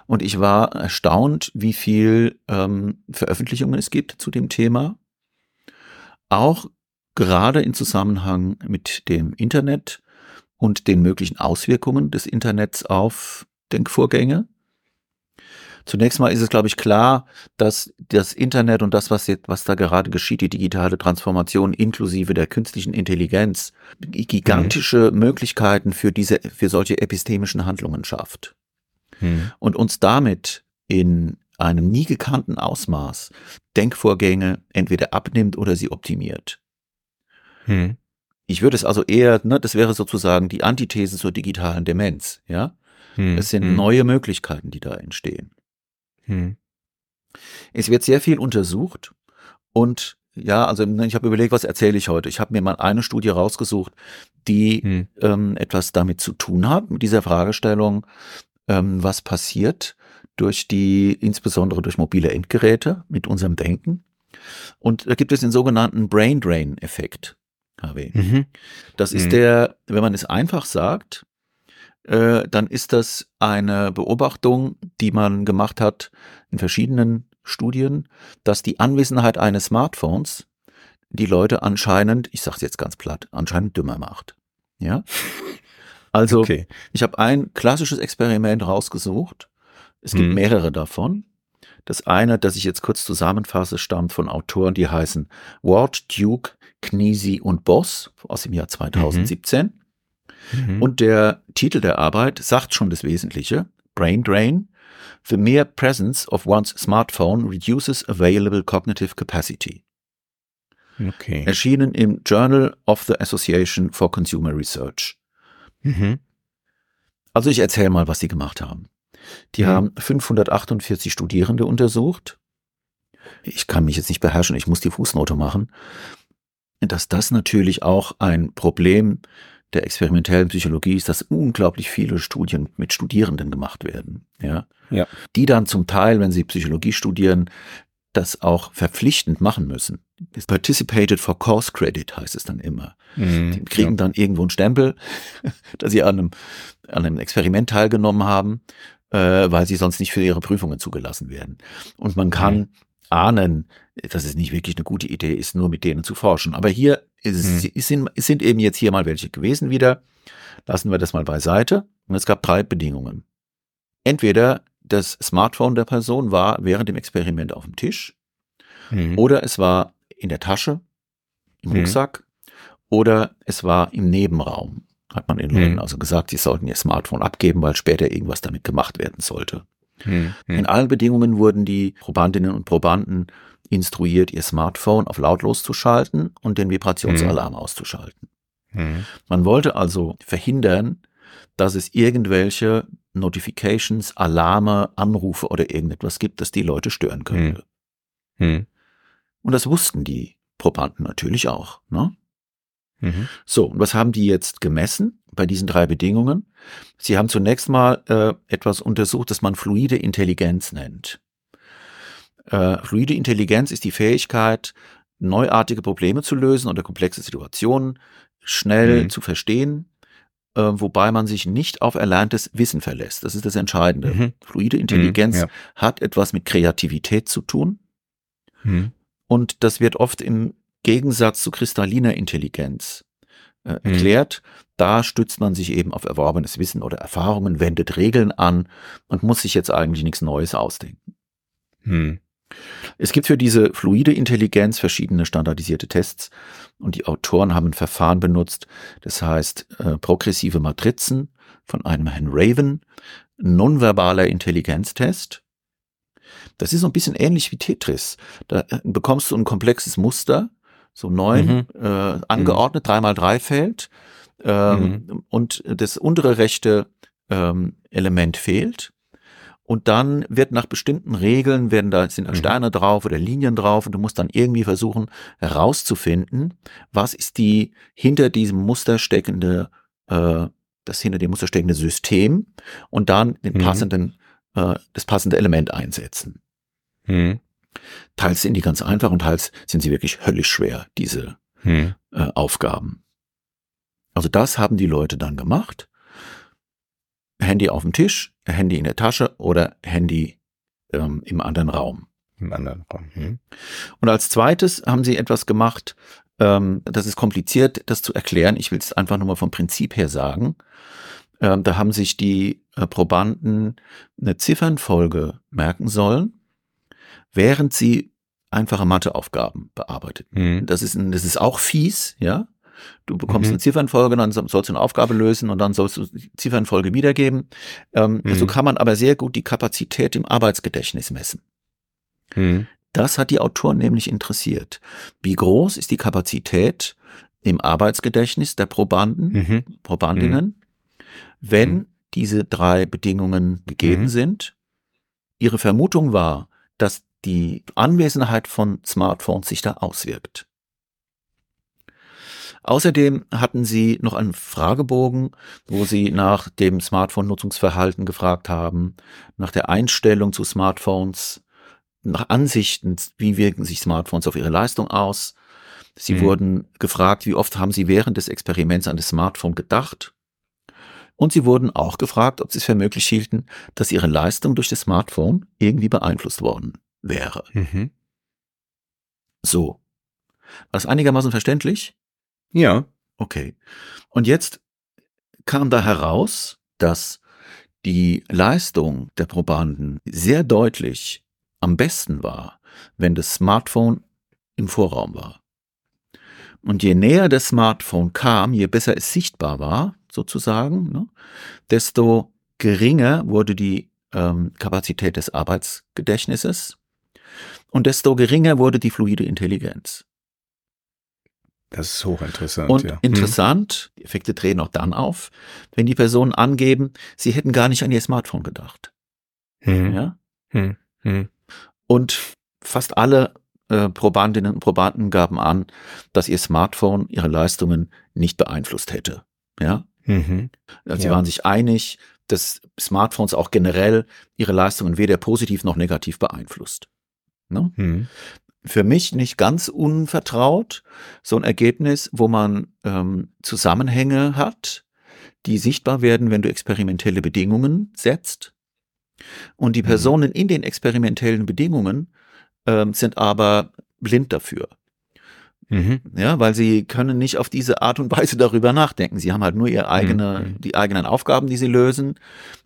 Und ich war erstaunt, wie viel ähm, Veröffentlichungen es gibt zu dem Thema. Auch gerade in Zusammenhang mit dem Internet und den möglichen Auswirkungen des Internets auf Denkvorgänge. Zunächst mal ist es, glaube ich, klar, dass das Internet und das, was jetzt, was da gerade geschieht, die digitale Transformation inklusive der künstlichen Intelligenz, gigantische Möglichkeiten für diese, für solche epistemischen Handlungen schafft Hm. und uns damit in einem nie gekannten Ausmaß Denkvorgänge entweder abnimmt oder sie optimiert. Hm. Ich würde es also eher, ne, das wäre sozusagen die Antithese zur digitalen Demenz, ja. Hm. Es sind hm. neue Möglichkeiten, die da entstehen. Hm. Es wird sehr viel untersucht und ja, also ne, ich habe überlegt, was erzähle ich heute. Ich habe mir mal eine Studie rausgesucht, die Hm. ähm, etwas damit zu tun hat, mit dieser Fragestellung, ähm, was passiert durch die, insbesondere durch mobile Endgeräte mit unserem Denken. Und da gibt es den sogenannten Brain Drain Effekt, HW. Mhm. Das ist Mhm. der, wenn man es einfach sagt, äh, dann ist das eine Beobachtung, die man gemacht hat in verschiedenen Studien, dass die Anwesenheit eines Smartphones die Leute anscheinend, ich sage es jetzt ganz platt, anscheinend dümmer macht. Ja. Also Okay. ich habe ein klassisches Experiment rausgesucht. Es gibt Mhm. mehrere davon. Das eine, das ich jetzt kurz zusammenfasse, stammt von Autoren, die heißen Ward, Duke, Kniesi und Boss aus dem Jahr 2017. Mhm. Und der Titel der Arbeit sagt schon das Wesentliche. Brain Drain. The mere presence of one's smartphone reduces available cognitive capacity. okay. Erschienen im Journal of the Association for Consumer Research. Mhm. Also ich erzähle mal, was sie gemacht haben. Die Mhm. haben 548 Studierende untersucht. Ich kann mich jetzt nicht beherrschen, ich muss die Fußnote machen. Dass das natürlich auch ein Problem der experimentellen Psychologie ist, dass unglaublich viele Studien mit Studierenden gemacht werden. Ja. Ja. Die dann zum Teil, wenn sie Psychologie studieren, das auch verpflichtend machen müssen. Participated for Course Credit heißt es dann immer. Mhm, die kriegen ja. dann irgendwo einen Stempel, dass sie an einem, an einem Experiment teilgenommen haben, äh, weil sie sonst nicht für ihre Prüfungen zugelassen werden. Und man kann mhm. Ahnen, dass es nicht wirklich eine gute Idee ist, nur mit denen zu forschen. Aber hier ist, mhm. sind, sind eben jetzt hier mal welche gewesen wieder. Lassen wir das mal beiseite. Und es gab drei Bedingungen. Entweder das Smartphone der Person war während dem Experiment auf dem Tisch mhm. oder es war in der Tasche, im mhm. Rucksack oder es war im Nebenraum. Hat man den Leuten mhm. also gesagt, sie sollten ihr Smartphone abgeben, weil später irgendwas damit gemacht werden sollte. Mhm. In allen Bedingungen wurden die Probandinnen und Probanden instruiert, ihr Smartphone auf lautlos zu schalten und den Vibrationsalarm mhm. auszuschalten. Mhm. Man wollte also verhindern, dass es irgendwelche Notifications, Alarme, Anrufe oder irgendetwas gibt, das die Leute stören könnte. Hm. Hm. Und das wussten die Probanden natürlich auch. Ne? Mhm. So, und was haben die jetzt gemessen bei diesen drei Bedingungen? Sie haben zunächst mal äh, etwas untersucht, das man fluide Intelligenz nennt. Äh, fluide Intelligenz ist die Fähigkeit, neuartige Probleme zu lösen oder komplexe Situationen schnell mhm. zu verstehen äh, wobei man sich nicht auf erlerntes Wissen verlässt. Das ist das Entscheidende. Mhm. Fluide Intelligenz mhm, ja. hat etwas mit Kreativität zu tun. Mhm. Und das wird oft im Gegensatz zu kristalliner Intelligenz äh, mhm. erklärt. Da stützt man sich eben auf erworbenes Wissen oder Erfahrungen, wendet Regeln an und muss sich jetzt eigentlich nichts Neues ausdenken. Mhm. Es gibt für diese fluide Intelligenz verschiedene standardisierte Tests und die Autoren haben ein Verfahren benutzt, das heißt äh, progressive Matrizen von einem Herrn Raven, nonverbaler Intelligenztest. Das ist so ein bisschen ähnlich wie Tetris. Da äh, bekommst du ein komplexes Muster, so neun mhm. äh, angeordnet, drei mal drei Feld ähm, mhm. und das untere rechte ähm, Element fehlt und dann wird nach bestimmten Regeln, werden da, sind da mhm. Sterne drauf oder Linien drauf und du musst dann irgendwie versuchen herauszufinden, was ist die hinter diesem Muster steckende, äh, das hinter dem Muster steckende System und dann den mhm. passenden, äh, das passende Element einsetzen. Mhm. Teils sind die ganz einfach und teils sind sie wirklich höllisch schwer, diese mhm. äh, Aufgaben. Also das haben die Leute dann gemacht Handy auf dem Tisch, Handy in der Tasche oder Handy ähm, im anderen Raum. Im anderen Raum. Hm. Und als zweites haben sie etwas gemacht, ähm, das ist kompliziert, das zu erklären. Ich will es einfach nur mal vom Prinzip her sagen. Ähm, da haben sich die äh, Probanden eine Ziffernfolge merken sollen, während sie einfache Matheaufgaben bearbeiteten. Mhm. Das ist, das ist auch fies, ja. Du bekommst mhm. eine Ziffernfolge, dann sollst du eine Aufgabe lösen und dann sollst du die Ziffernfolge wiedergeben. Ähm, mhm. So kann man aber sehr gut die Kapazität im Arbeitsgedächtnis messen. Mhm. Das hat die Autoren nämlich interessiert. Wie groß ist die Kapazität im Arbeitsgedächtnis der Probanden, mhm. Probandinnen, wenn mhm. diese drei Bedingungen gegeben sind? Ihre Vermutung war, dass die Anwesenheit von Smartphones sich da auswirkt. Außerdem hatten sie noch einen Fragebogen, wo sie nach dem Smartphone-Nutzungsverhalten gefragt haben, nach der Einstellung zu Smartphones, nach Ansichten, wie wirken sich Smartphones auf ihre Leistung aus. Sie mhm. wurden gefragt, wie oft haben sie während des Experiments an das Smartphone gedacht. Und sie wurden auch gefragt, ob sie es für möglich hielten, dass ihre Leistung durch das Smartphone irgendwie beeinflusst worden wäre. Mhm. So. War das einigermaßen verständlich? Ja. Okay. Und jetzt kam da heraus, dass die Leistung der Probanden sehr deutlich am besten war, wenn das Smartphone im Vorraum war. Und je näher das Smartphone kam, je besser es sichtbar war, sozusagen, ne, desto geringer wurde die ähm, Kapazität des Arbeitsgedächtnisses und desto geringer wurde die fluide Intelligenz. Das ist hochinteressant. Und ja. interessant, die Effekte drehen auch dann auf, wenn die Personen angeben, sie hätten gar nicht an ihr Smartphone gedacht. Hm. Ja? Hm. Hm. Und fast alle äh, Probandinnen und Probanden gaben an, dass ihr Smartphone ihre Leistungen nicht beeinflusst hätte. Ja? Mhm. Also sie ja. waren sich einig, dass Smartphones auch generell ihre Leistungen weder positiv noch negativ beeinflusst. Ne? Mhm. Für mich nicht ganz unvertraut, so ein Ergebnis, wo man ähm, Zusammenhänge hat, die sichtbar werden, wenn du experimentelle Bedingungen setzt. Und die mhm. Personen in den experimentellen Bedingungen ähm, sind aber blind dafür. Mhm. Ja, weil sie können nicht auf diese Art und Weise darüber nachdenken. Sie haben halt nur ihre eigene, mhm. die eigenen Aufgaben, die sie lösen.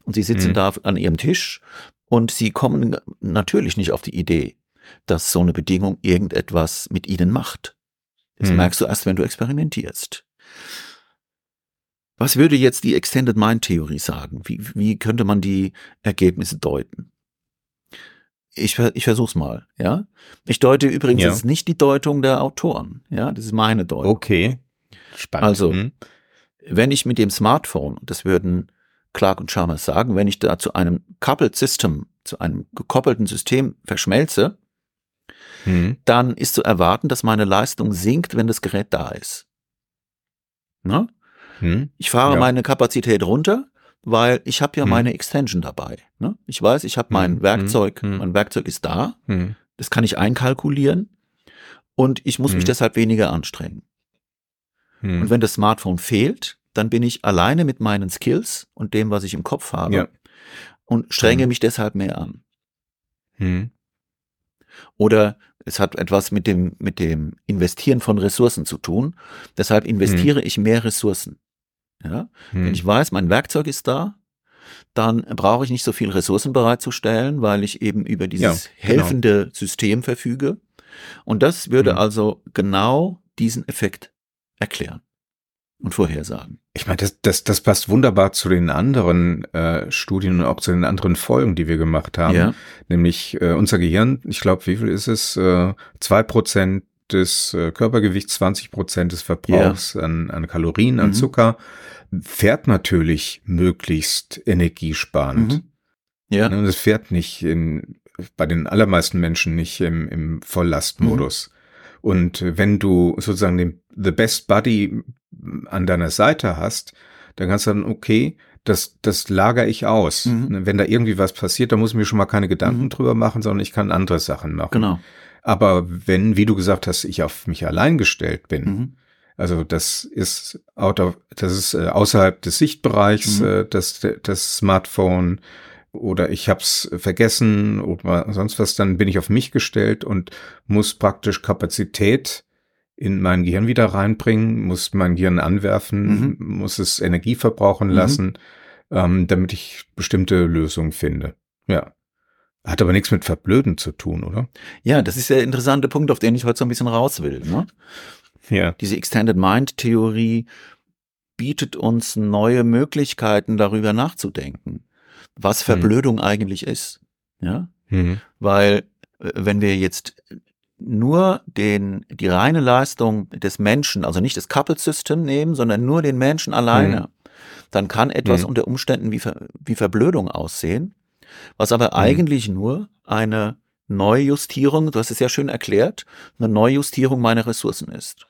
Und sie sitzen mhm. da an ihrem Tisch und sie kommen natürlich nicht auf die Idee, dass so eine Bedingung irgendetwas mit ihnen macht. Das mhm. merkst du erst, wenn du experimentierst. Was würde jetzt die Extended Mind Theorie sagen? Wie, wie könnte man die Ergebnisse deuten? Ich, ich versuch's mal, ja. Ich deute übrigens, ja. ist nicht die Deutung der Autoren, ja, das ist meine Deutung. Okay. Spannend. Also, hm. wenn ich mit dem Smartphone, das würden Clark und Chalmers sagen, wenn ich da zu einem coupled System, zu einem gekoppelten System verschmelze, hm. dann ist zu erwarten, dass meine Leistung sinkt, wenn das Gerät da ist. Ne? Hm. Ich fahre ja. meine Kapazität runter, weil ich habe ja hm. meine Extension dabei. Ne? Ich weiß, ich habe mein hm. Werkzeug, hm. mein Werkzeug ist da. Das kann ich einkalkulieren und ich muss mich deshalb weniger anstrengen. Und wenn das Smartphone fehlt, dann bin ich alleine mit meinen Skills und dem, was ich im Kopf habe ja. und strenge mich deshalb mehr an. Oder es hat etwas mit dem, mit dem Investieren von Ressourcen zu tun. Deshalb investiere ich mehr Ressourcen. Ja? Hm. Wenn ich weiß, mein Werkzeug ist da, dann brauche ich nicht so viel Ressourcen bereitzustellen, weil ich eben über dieses ja, genau. helfende System verfüge. Und das würde hm. also genau diesen Effekt erklären und vorhersagen. Ich meine, das, das, das passt wunderbar zu den anderen äh, Studien und auch zu den anderen Folgen, die wir gemacht haben. Ja. Nämlich äh, unser Gehirn, ich glaube, wie viel ist es? Äh, zwei Prozent des äh, Körpergewichts, 20 Prozent des Verbrauchs ja. an, an Kalorien, an mhm. Zucker fährt natürlich möglichst energiesparend. Mhm. Ja. Und es fährt nicht in, bei den allermeisten Menschen nicht im, im Volllastmodus. Mhm. Und wenn du sozusagen den The Best Buddy an deiner Seite hast, dann kannst du dann, okay, das, das lager ich aus. Mhm. Wenn da irgendwie was passiert, dann muss ich mir schon mal keine Gedanken mhm. drüber machen, sondern ich kann andere Sachen machen. Genau. Aber wenn, wie du gesagt hast, ich auf mich allein gestellt bin, mhm. Also das ist out of, das ist äh, außerhalb des Sichtbereichs, mhm. äh, das, das Smartphone oder ich hab's vergessen oder sonst was, dann bin ich auf mich gestellt und muss praktisch Kapazität in mein Gehirn wieder reinbringen, muss mein Gehirn anwerfen, mhm. muss es Energie verbrauchen mhm. lassen, ähm, damit ich bestimmte Lösungen finde. Ja. Hat aber nichts mit Verblöden zu tun, oder? Ja, das ist der interessante Punkt, auf den ich heute so ein bisschen raus will. Ne? Ja. Diese Extended Mind Theorie bietet uns neue Möglichkeiten, darüber nachzudenken, was mhm. Verblödung mhm. eigentlich ist. Ja, mhm. weil äh, wenn wir jetzt nur den, die reine Leistung des Menschen, also nicht das Coupled System nehmen, sondern nur den Menschen alleine, mhm. dann kann etwas mhm. unter Umständen wie, Ver, wie Verblödung aussehen, was aber mhm. eigentlich nur eine Neujustierung, du hast es ja schön erklärt, eine Neujustierung meiner Ressourcen ist.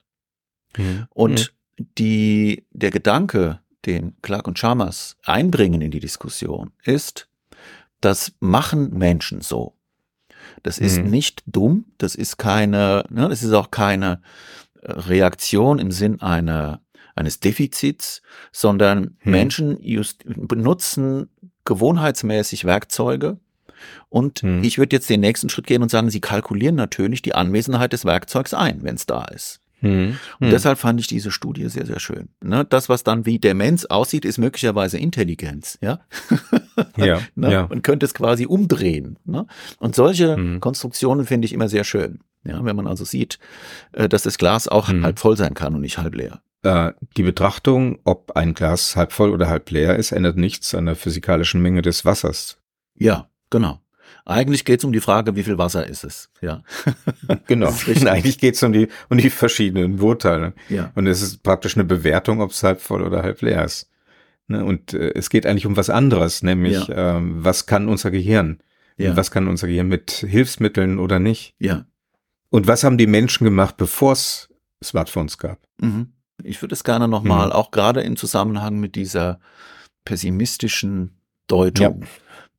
Mhm. Und mhm. die, der Gedanke, den Clark und Chalmers einbringen in die Diskussion, ist, das machen Menschen so. Das ist mhm. nicht dumm, das ist keine, ne, das ist auch keine Reaktion im Sinn einer, eines Defizits, sondern mhm. Menschen just, benutzen gewohnheitsmäßig Werkzeuge. Und mhm. ich würde jetzt den nächsten Schritt gehen und sagen, sie kalkulieren natürlich die Anwesenheit des Werkzeugs ein, wenn es da ist. Hm. Und hm. deshalb fand ich diese Studie sehr, sehr schön. Ne? Das, was dann wie Demenz aussieht, ist möglicherweise Intelligenz. Ja, ja, ne? ja. Man könnte es quasi umdrehen. Ne? Und solche hm. Konstruktionen finde ich immer sehr schön. Ja, wenn man also sieht, äh, dass das Glas auch hm. halb voll sein kann und nicht halb leer. Äh, die Betrachtung, ob ein Glas halb voll oder halb leer ist, ändert nichts an der physikalischen Menge des Wassers. Ja, genau. Eigentlich geht es um die Frage, wie viel Wasser ist es. Ja, genau. Eigentlich geht es um die um die verschiedenen Urteile. Ja. Und es ist praktisch eine Bewertung, ob es halb voll oder halb leer ist. Ne? Und äh, es geht eigentlich um was anderes, nämlich ja. ähm, was kann unser Gehirn? Ja. Was kann unser Gehirn mit Hilfsmitteln oder nicht? Ja. Und was haben die Menschen gemacht, bevor es Smartphones gab? Mhm. Ich würde es gerne nochmal, mhm. auch gerade in Zusammenhang mit dieser pessimistischen Deutung.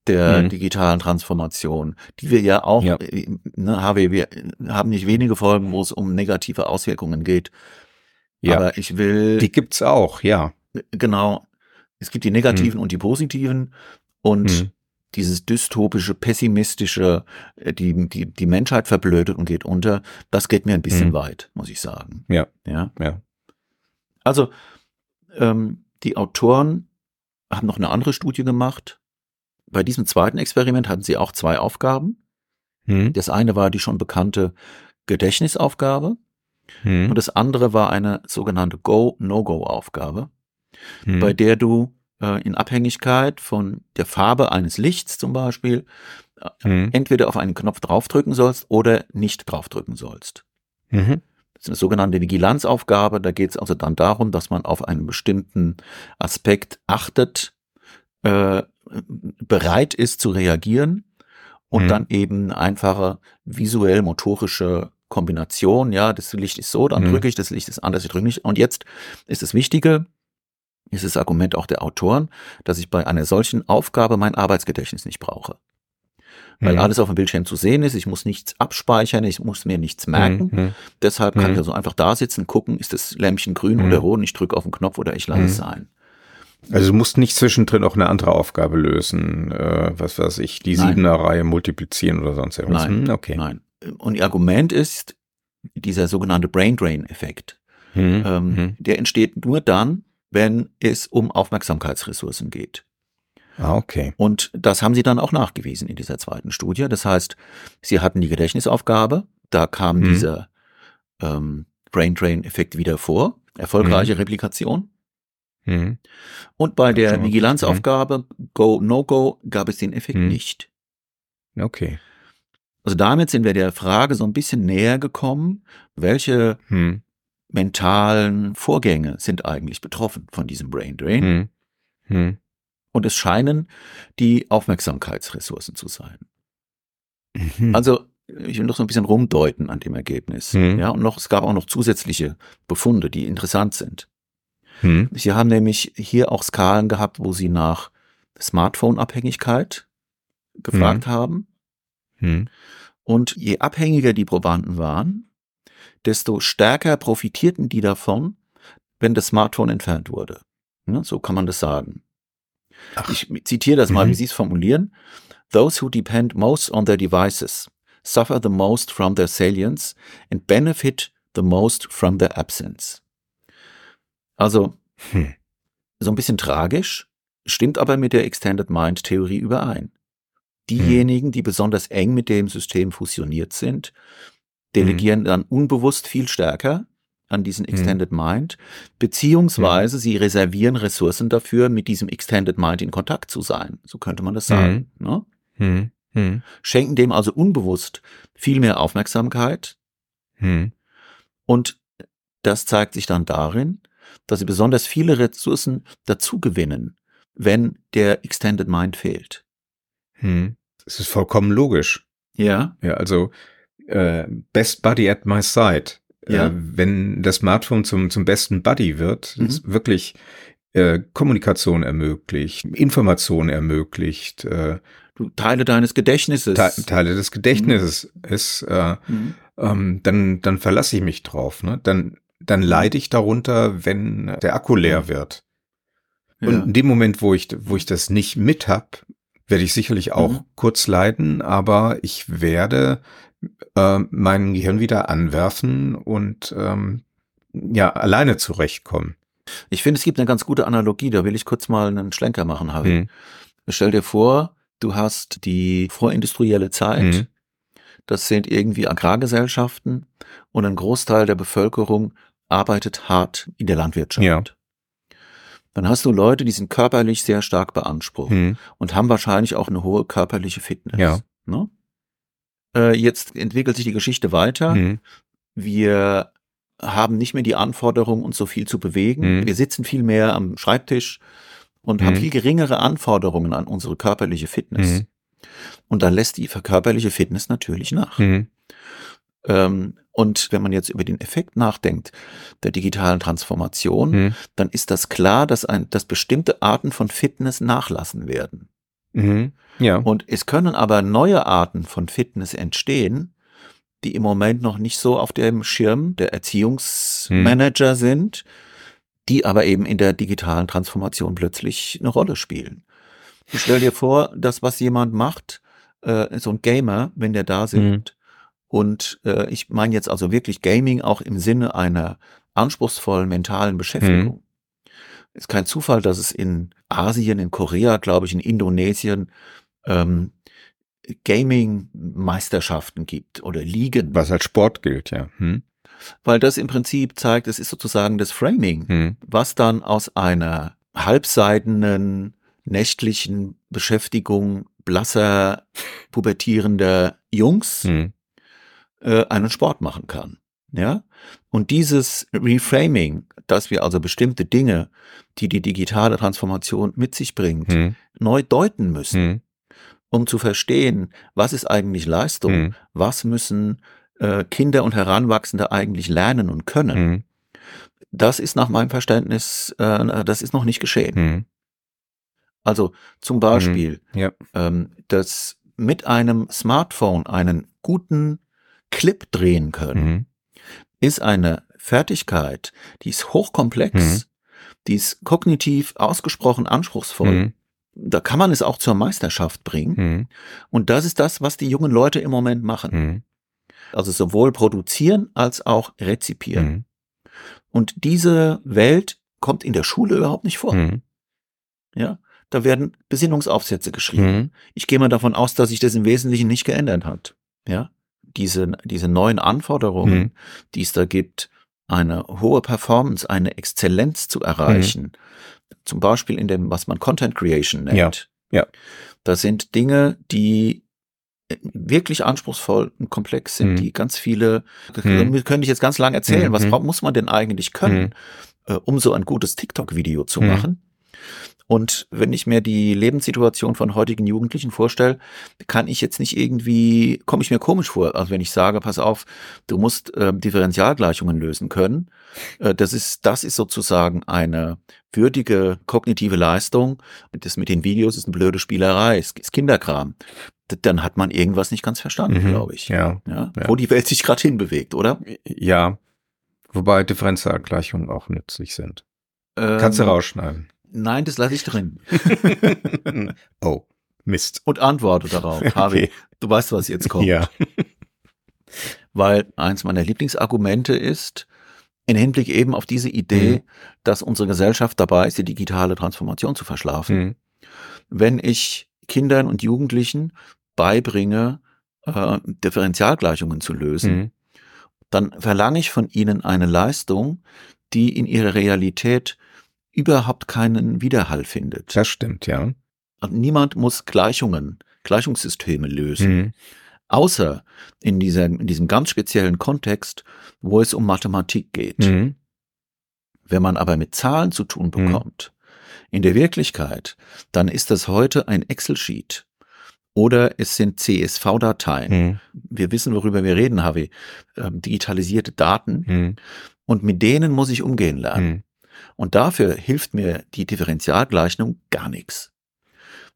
Der mhm. digitalen Transformation, die wir ja auch, ja. Äh, ne, HW, wir haben nicht wenige Folgen, wo es um negative Auswirkungen geht. Ja. Aber ich will. Die gibt's auch, ja. Genau. Es gibt die negativen mhm. und die positiven und mhm. dieses dystopische, pessimistische, äh, die, die, die Menschheit verblödet und geht unter, das geht mir ein bisschen mhm. weit, muss ich sagen. Ja. Ja. ja. Also, ähm, die Autoren haben noch eine andere Studie gemacht. Bei diesem zweiten Experiment hatten sie auch zwei Aufgaben. Hm. Das eine war die schon bekannte Gedächtnisaufgabe hm. und das andere war eine sogenannte Go-No-Go-Aufgabe, hm. bei der du äh, in Abhängigkeit von der Farbe eines Lichts zum Beispiel äh, hm. entweder auf einen Knopf draufdrücken sollst oder nicht draufdrücken sollst. Mhm. Das ist eine sogenannte Vigilanzaufgabe. Da geht es also dann darum, dass man auf einen bestimmten Aspekt achtet, äh, bereit ist zu reagieren und mhm. dann eben einfache visuell-motorische Kombination. Ja, das Licht ist so, dann mhm. drücke ich, das Licht ist anders, ich drücke nicht. Und jetzt ist das Wichtige, ist das Argument auch der Autoren, dass ich bei einer solchen Aufgabe mein Arbeitsgedächtnis nicht brauche. Weil mhm. alles auf dem Bildschirm zu sehen ist, ich muss nichts abspeichern, ich muss mir nichts merken. Mhm. mhm. Deshalb kann ich mhm. also einfach da sitzen, gucken, ist das Lämpchen grün oder rot, ich drücke auf den Knopf oder ich lasse es sein. Also du musst nicht zwischendrin auch eine andere Aufgabe lösen, äh, was weiß ich, die siebener Reihe multiplizieren oder sonst irgendwas. Nein, hm, okay. Nein. Und ihr Argument ist dieser sogenannte Brain Drain Effekt. Hm, ähm, hm. Der entsteht nur dann, wenn es um Aufmerksamkeitsressourcen geht. Ah, okay. Und das haben sie dann auch nachgewiesen in dieser zweiten Studie. Das heißt, sie hatten die Gedächtnisaufgabe, da kam hm. dieser ähm, Brain Drain Effekt wieder vor, erfolgreiche hm. Replikation. Mhm. Und bei der Vigilanzaufgabe mhm. Go, No Go gab es den Effekt mhm. nicht. Okay. Also damit sind wir der Frage so ein bisschen näher gekommen, welche hm. mentalen Vorgänge sind eigentlich betroffen von diesem Brain Drain. Hm. Hm. Und es scheinen die Aufmerksamkeitsressourcen zu sein. Mhm. Also ich will noch so ein bisschen rumdeuten an dem Ergebnis. Mhm. Ja, und noch, es gab auch noch zusätzliche Befunde, die interessant sind. Hm. Sie haben nämlich hier auch Skalen gehabt, wo sie nach Smartphone-Abhängigkeit gefragt hm. haben. Hm. Und je abhängiger die Probanden waren, desto stärker profitierten die davon, wenn das Smartphone entfernt wurde. Ja, so kann man das sagen. Ach. Ich zitiere das mal, mhm. wie Sie es formulieren. Those who depend most on their devices suffer the most from their salience and benefit the most from their absence. Also, hm. so ein bisschen tragisch, stimmt aber mit der Extended Mind Theorie überein. Diejenigen, hm. die besonders eng mit dem System fusioniert sind, delegieren hm. dann unbewusst viel stärker an diesen hm. Extended Mind, beziehungsweise hm. sie reservieren Ressourcen dafür, mit diesem Extended Mind in Kontakt zu sein. So könnte man das sagen. Ne? Schenken dem also unbewusst viel mehr Aufmerksamkeit. Und das zeigt sich dann darin, dass sie besonders viele Ressourcen dazu gewinnen, wenn der Extended Mind fehlt. Hm. Das ist vollkommen logisch. Ja. Ja, also äh, Best Buddy at my side. Äh, ja. Äh, wenn das Smartphone zum, zum besten Buddy wird, mhm. ist wirklich äh, Kommunikation ermöglicht, Information ermöglicht. Äh, du Teile deines Gedächtnisses. Te Teile des Gedächtnisses mhm. ist, äh, mhm. ähm, dann, dann verlasse ich mich drauf. Ne? Dann dann leide ich darunter, wenn der Akku leer wird. Ja. Und in dem Moment, wo ich, wo ich das nicht mit hab, werde ich sicherlich auch mhm. kurz leiden, aber ich werde äh, mein Gehirn wieder anwerfen und ähm, ja, alleine zurechtkommen. Ich finde, es gibt eine ganz gute Analogie, da will ich kurz mal einen Schlenker machen, Harry. Mhm. Stell dir vor, du hast die vorindustrielle Zeit, mhm. Das sind irgendwie Agrargesellschaften und ein Großteil der Bevölkerung arbeitet hart in der Landwirtschaft. Ja. Dann hast du Leute, die sind körperlich sehr stark beansprucht mhm. und haben wahrscheinlich auch eine hohe körperliche Fitness. Ja. Ne? Äh, jetzt entwickelt sich die Geschichte weiter. Mhm. Wir haben nicht mehr die Anforderung, uns so viel zu bewegen. Mhm. Wir sitzen viel mehr am Schreibtisch und haben mhm. viel geringere Anforderungen an unsere körperliche Fitness. Mhm. Und da lässt die körperliche Fitness natürlich nach. Mhm. Ähm, und wenn man jetzt über den Effekt nachdenkt der digitalen Transformation, hm. dann ist das klar, dass, ein, dass bestimmte Arten von Fitness nachlassen werden. Mhm. Ja. Und es können aber neue Arten von Fitness entstehen, die im Moment noch nicht so auf dem Schirm der Erziehungsmanager mhm. sind, die aber eben in der digitalen Transformation plötzlich eine Rolle spielen. Ich stell dir vor, das, was jemand macht, äh, so ein Gamer, wenn der da sind, mhm. und äh, ich meine jetzt also wirklich Gaming auch im Sinne einer anspruchsvollen mentalen Beschäftigung. Mhm. Ist kein Zufall, dass es in Asien, in Korea, glaube ich, in Indonesien ähm, Gaming-Meisterschaften gibt oder Ligen. Was als Sport gilt, ja. Hm. Weil das im Prinzip zeigt, es ist sozusagen das Framing, hm. was dann aus einer halbseidenen, nächtlichen Beschäftigung blasser, pubertierender Jungs hm. äh, einen Sport machen kann. Ja? Und dieses Reframing, dass wir also bestimmte Dinge, die die digitale Transformation mit sich bringt, hm. neu deuten müssen, hm. um zu verstehen, was ist eigentlich Leistung, hm. was müssen äh, Kinder und Heranwachsende eigentlich lernen und können. Hm. Das ist nach meinem Verständnis, äh, das ist noch nicht geschehen. Also zum Beispiel, hm. ja. ähm, dass mit einem Smartphone einen guten Clip drehen können ist eine Fertigkeit, die ist hochkomplex, mhm. die ist kognitiv ausgesprochen anspruchsvoll. Mhm. Da kann man es auch zur Meisterschaft bringen. Mhm. Und das ist das, was die jungen Leute im Moment machen. Mhm. Also sowohl produzieren als auch rezipieren. Mhm. Und diese Welt kommt in der Schule überhaupt nicht vor. Mhm. Ja, da werden Besinnungsaufsätze geschrieben. Ich gehe mal davon aus, dass sich das im Wesentlichen nicht geändert hat. Ja, diese, diese neuen Anforderungen, mhm. die es da gibt, eine hohe Performance, eine Exzellenz zu erreichen, mhm. zum Beispiel in dem, was man Content Creation nennt. Ja. ja. Das sind Dinge, die wirklich anspruchsvoll und komplex sind, mhm. die ganz viele, mhm. könnte ich jetzt ganz lang erzählen, was mhm. muss man denn eigentlich können, mhm. äh, um so ein gutes TikTok-Video zu mhm. machen? Und wenn ich mir die Lebenssituation von heutigen Jugendlichen vorstelle, kann ich jetzt nicht irgendwie, komme ich mir komisch vor. Also wenn ich sage, pass auf, du musst äh, Differentialgleichungen lösen können. Äh, das ist, das ist sozusagen eine würdige kognitive Leistung. Das mit den Videos ist eine blöde Spielerei, ist, ist Kinderkram. Dann hat man irgendwas nicht ganz verstanden, mhm, glaube ich. Ja, ja, Wo die Welt sich gerade hinbewegt, oder? Ja. Wobei Differentialgleichungen auch nützlich sind. Ähm, Kannst du rausschneiden. Nein, das lasse ich drin. oh, Mist. Und antworte darauf, Harvey. Okay. Du weißt, was jetzt kommt. Ja. Weil eins meiner Lieblingsargumente ist, in Hinblick eben auf diese Idee, mhm. dass unsere Gesellschaft dabei ist, die digitale Transformation zu verschlafen. Mhm. Wenn ich Kindern und Jugendlichen beibringe, äh, Differentialgleichungen zu lösen, mhm. dann verlange ich von ihnen eine Leistung, die in ihrer Realität überhaupt keinen Widerhall findet. Das stimmt, ja. Und niemand muss Gleichungen, Gleichungssysteme lösen. Mhm. Außer in, dieser, in diesem ganz speziellen Kontext, wo es um Mathematik geht. Mhm. Wenn man aber mit Zahlen zu tun mhm. bekommt, mhm. in der Wirklichkeit, dann ist das heute ein Excel-Sheet. Oder es sind CSV-Dateien. Mhm. Wir wissen, worüber wir reden, Harvey. Ähm, digitalisierte Daten. Mhm. Und mit denen muss ich umgehen lernen. Und dafür hilft mir die Differentialgleichung gar nichts.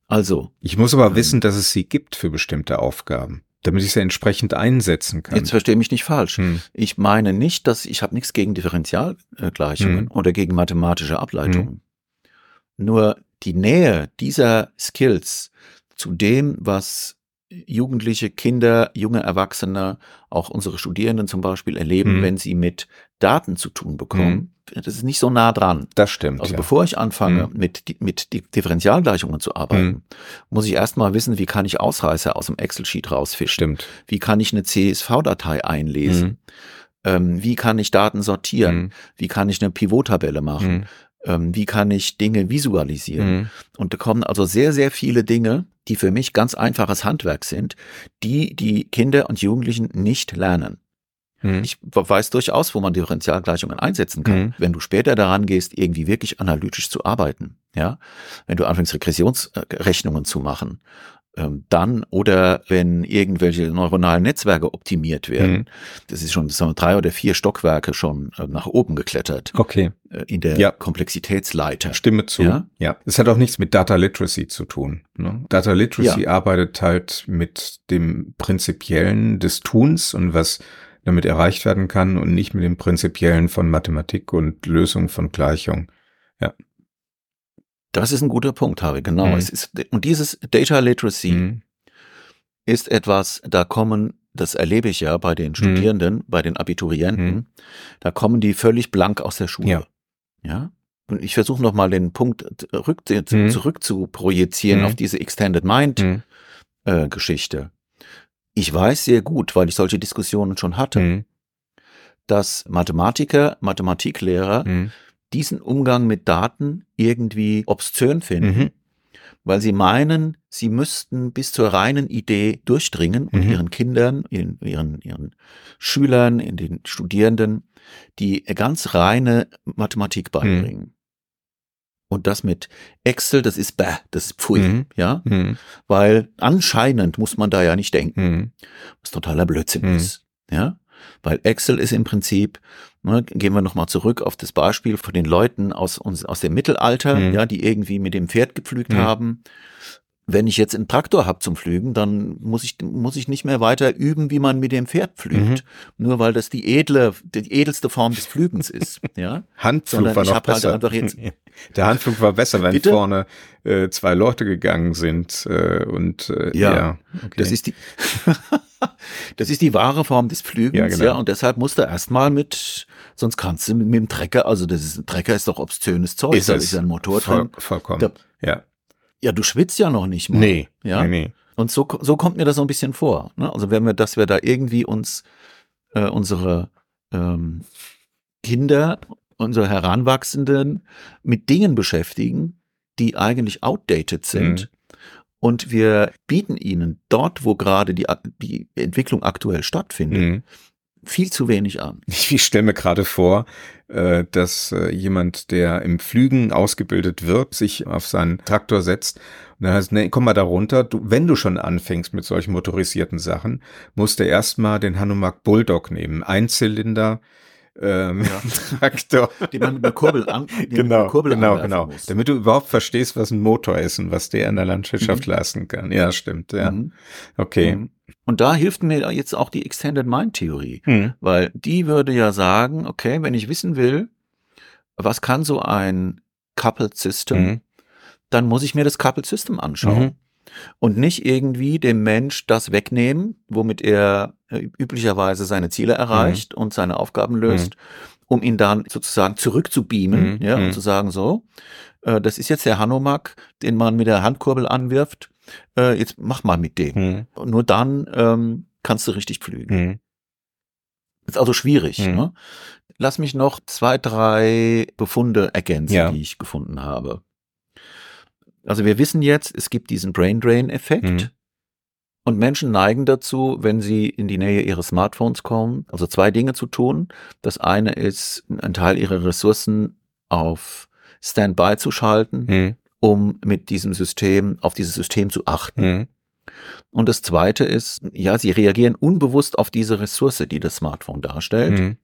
Also. Ich muss aber ähm, wissen, dass es sie gibt für bestimmte Aufgaben, damit ich sie entsprechend einsetzen kann. Jetzt verstehe mich nicht falsch. Hm. Ich meine nicht, dass ich habe nichts gegen Differentialgleichungen hm. oder gegen mathematische Ableitungen. Hm. Nur die Nähe dieser Skills zu dem, was Jugendliche, Kinder, junge Erwachsene, auch unsere Studierenden zum Beispiel erleben, hm. wenn sie mit Daten zu tun bekommen, hm. das ist nicht so nah dran. Das stimmt. Also ja. bevor ich anfange, hm. mit, mit Differentialgleichungen zu arbeiten, hm. muss ich erstmal wissen, wie kann ich Ausreißer aus dem Excel-Sheet rausfischen? Stimmt. Wie kann ich eine CSV-Datei einlesen? Hm. Ähm, wie kann ich Daten sortieren? Hm. Wie kann ich eine Pivot-Tabelle machen? Ähm, wie kann ich Dinge visualisieren? Mhm. Und da kommen also sehr, sehr viele Dinge, die für mich ganz einfaches Handwerk sind, die die Kinder und Jugendlichen nicht lernen. Mhm. Ich weiß durchaus, wo man Differentialgleichungen einsetzen kann. Mhm. Wenn du später daran gehst, irgendwie wirklich analytisch zu arbeiten, ja, wenn du anfängst, Regressionsrechnungen zu machen, dann oder wenn irgendwelche neuronalen Netzwerke optimiert werden. Mhm. Das ist schon sagen wir, drei oder vier Stockwerke schon äh, nach oben geklettert. Okay. Äh, in der ja. Komplexitätsleiter. Stimme zu. Ja? ja. Es hat auch nichts mit Data Literacy zu tun. Ne? Data Literacy ja. arbeitet halt mit dem Prinzipiellen des Tuns und was damit erreicht werden kann und nicht mit dem Prinzipiellen von Mathematik und Lösung von Gleichungen. Das ist ein guter Punkt, Harry, genau. Mhm. Es ist, und dieses Data Literacy mhm. ist etwas, da kommen, das erlebe ich ja bei den mhm. Studierenden, mhm. bei den Abiturienten, mhm. da kommen die völlig blank aus der Schule. Ja. ja? Und ich versuche nochmal den Punkt rück, mhm. zurück zu projizieren auf diese Extended Mind äh, Geschichte. Ich weiß sehr gut, weil ich solche Diskussionen schon hatte, dass Mathematiker, Mathematiklehrer diesen Umgang mit Daten irgendwie obszön finden, mhm. weil sie meinen, sie müssten bis zur reinen Idee durchdringen und mhm. ihren Kindern, ihren, ihren, ihren Schülern, in den Studierenden die ganz reine Mathematik mhm. beibringen. Mhm. Und das mit Excel, das ist bäh, das ist pfui, mhm. ja, mhm. weil anscheinend muss man da ja nicht denken, was totaler Blödsinn ist, ja. Weil Excel ist im Prinzip, ne, gehen wir nochmal zurück auf das Beispiel von den Leuten aus, uns, aus dem Mittelalter, mhm. ja, die irgendwie mit dem Pferd gepflügt mhm. haben. Wenn ich jetzt einen Traktor habe zum Pflügen, dann muss ich, muss ich nicht mehr weiter üben, wie man mit dem Pferd pflügt. Mhm. Nur weil das die edle, die edelste Form des Pflügens ist. Ja? Handflug Sondern war noch halt besser. Halt jetzt, Der Handflug war besser, wenn Bitte? vorne äh, zwei Leute gegangen sind äh, und äh, ja, ja okay. das ist die das ist die wahre Form des Pflügens, ja, genau. ja und deshalb musst du erstmal mit, sonst kannst du mit, mit dem Trecker, also das ist, ein Trecker ist doch obszönes Zeug, ist da ist ein Motor Voll, drin. Vollkommen, da, ja. Ja, du schwitzt ja noch nicht mal. Nee, ja? nee, nee. Und so, so kommt mir das so ein bisschen vor. Ne? Also wenn wir, dass wir da irgendwie uns äh, unsere ähm, Kinder, unsere Heranwachsenden mit Dingen beschäftigen, die eigentlich outdated sind. Mhm. Und wir bieten ihnen dort, wo gerade die, die Entwicklung aktuell stattfindet, mhm. Viel zu wenig an. Ich stelle mir gerade vor, äh, dass äh, jemand, der im Pflügen ausgebildet wird, sich auf seinen Traktor setzt und dann heißt, nee, komm mal da runter. Du, wenn du schon anfängst mit solchen motorisierten Sachen, musst du erstmal den Hanomag Bulldog nehmen. Einzylinder, ähm, ja. Traktor. Die man mit einer Kurbel an, genau, Kurbel genau, genau. Muss. Damit du überhaupt verstehst, was ein Motor ist und was der in der Landwirtschaft mhm. leisten kann. Ja, stimmt, ja. Mhm. Okay. Mhm. Und da hilft mir jetzt auch die Extended Mind Theorie, mhm. weil die würde ja sagen, okay, wenn ich wissen will, was kann so ein Coupled System, mhm. dann muss ich mir das Coupled System anschauen. Mhm und nicht irgendwie dem Mensch das wegnehmen, womit er äh, üblicherweise seine Ziele erreicht mhm. und seine Aufgaben löst, mhm. um ihn dann sozusagen zurückzubeamen, mhm. ja, und mhm. zu sagen, so, äh, das ist jetzt der Hanomag, den man mit der Handkurbel anwirft, äh, jetzt mach mal mit dem. Mhm. Und nur dann ähm, kannst du richtig pflügen. Mhm. Ist also schwierig. Ne? Lass mich noch zwei, drei Befunde ergänzen, ja. die ich gefunden habe. Also wir wissen jetzt, es gibt diesen Brain Drain Effekt. Mhm. Und Menschen neigen dazu, wenn sie in die Nähe ihres Smartphones kommen, also zwei Dinge zu tun. Das eine ist, einen Teil ihrer Ressourcen auf Standby zu schalten, mhm. um mit diesem System, auf dieses System zu achten. Mhm. Und das zweite ist, ja, sie reagieren unbewusst auf diese Ressource, die das Smartphone darstellt. Mhm.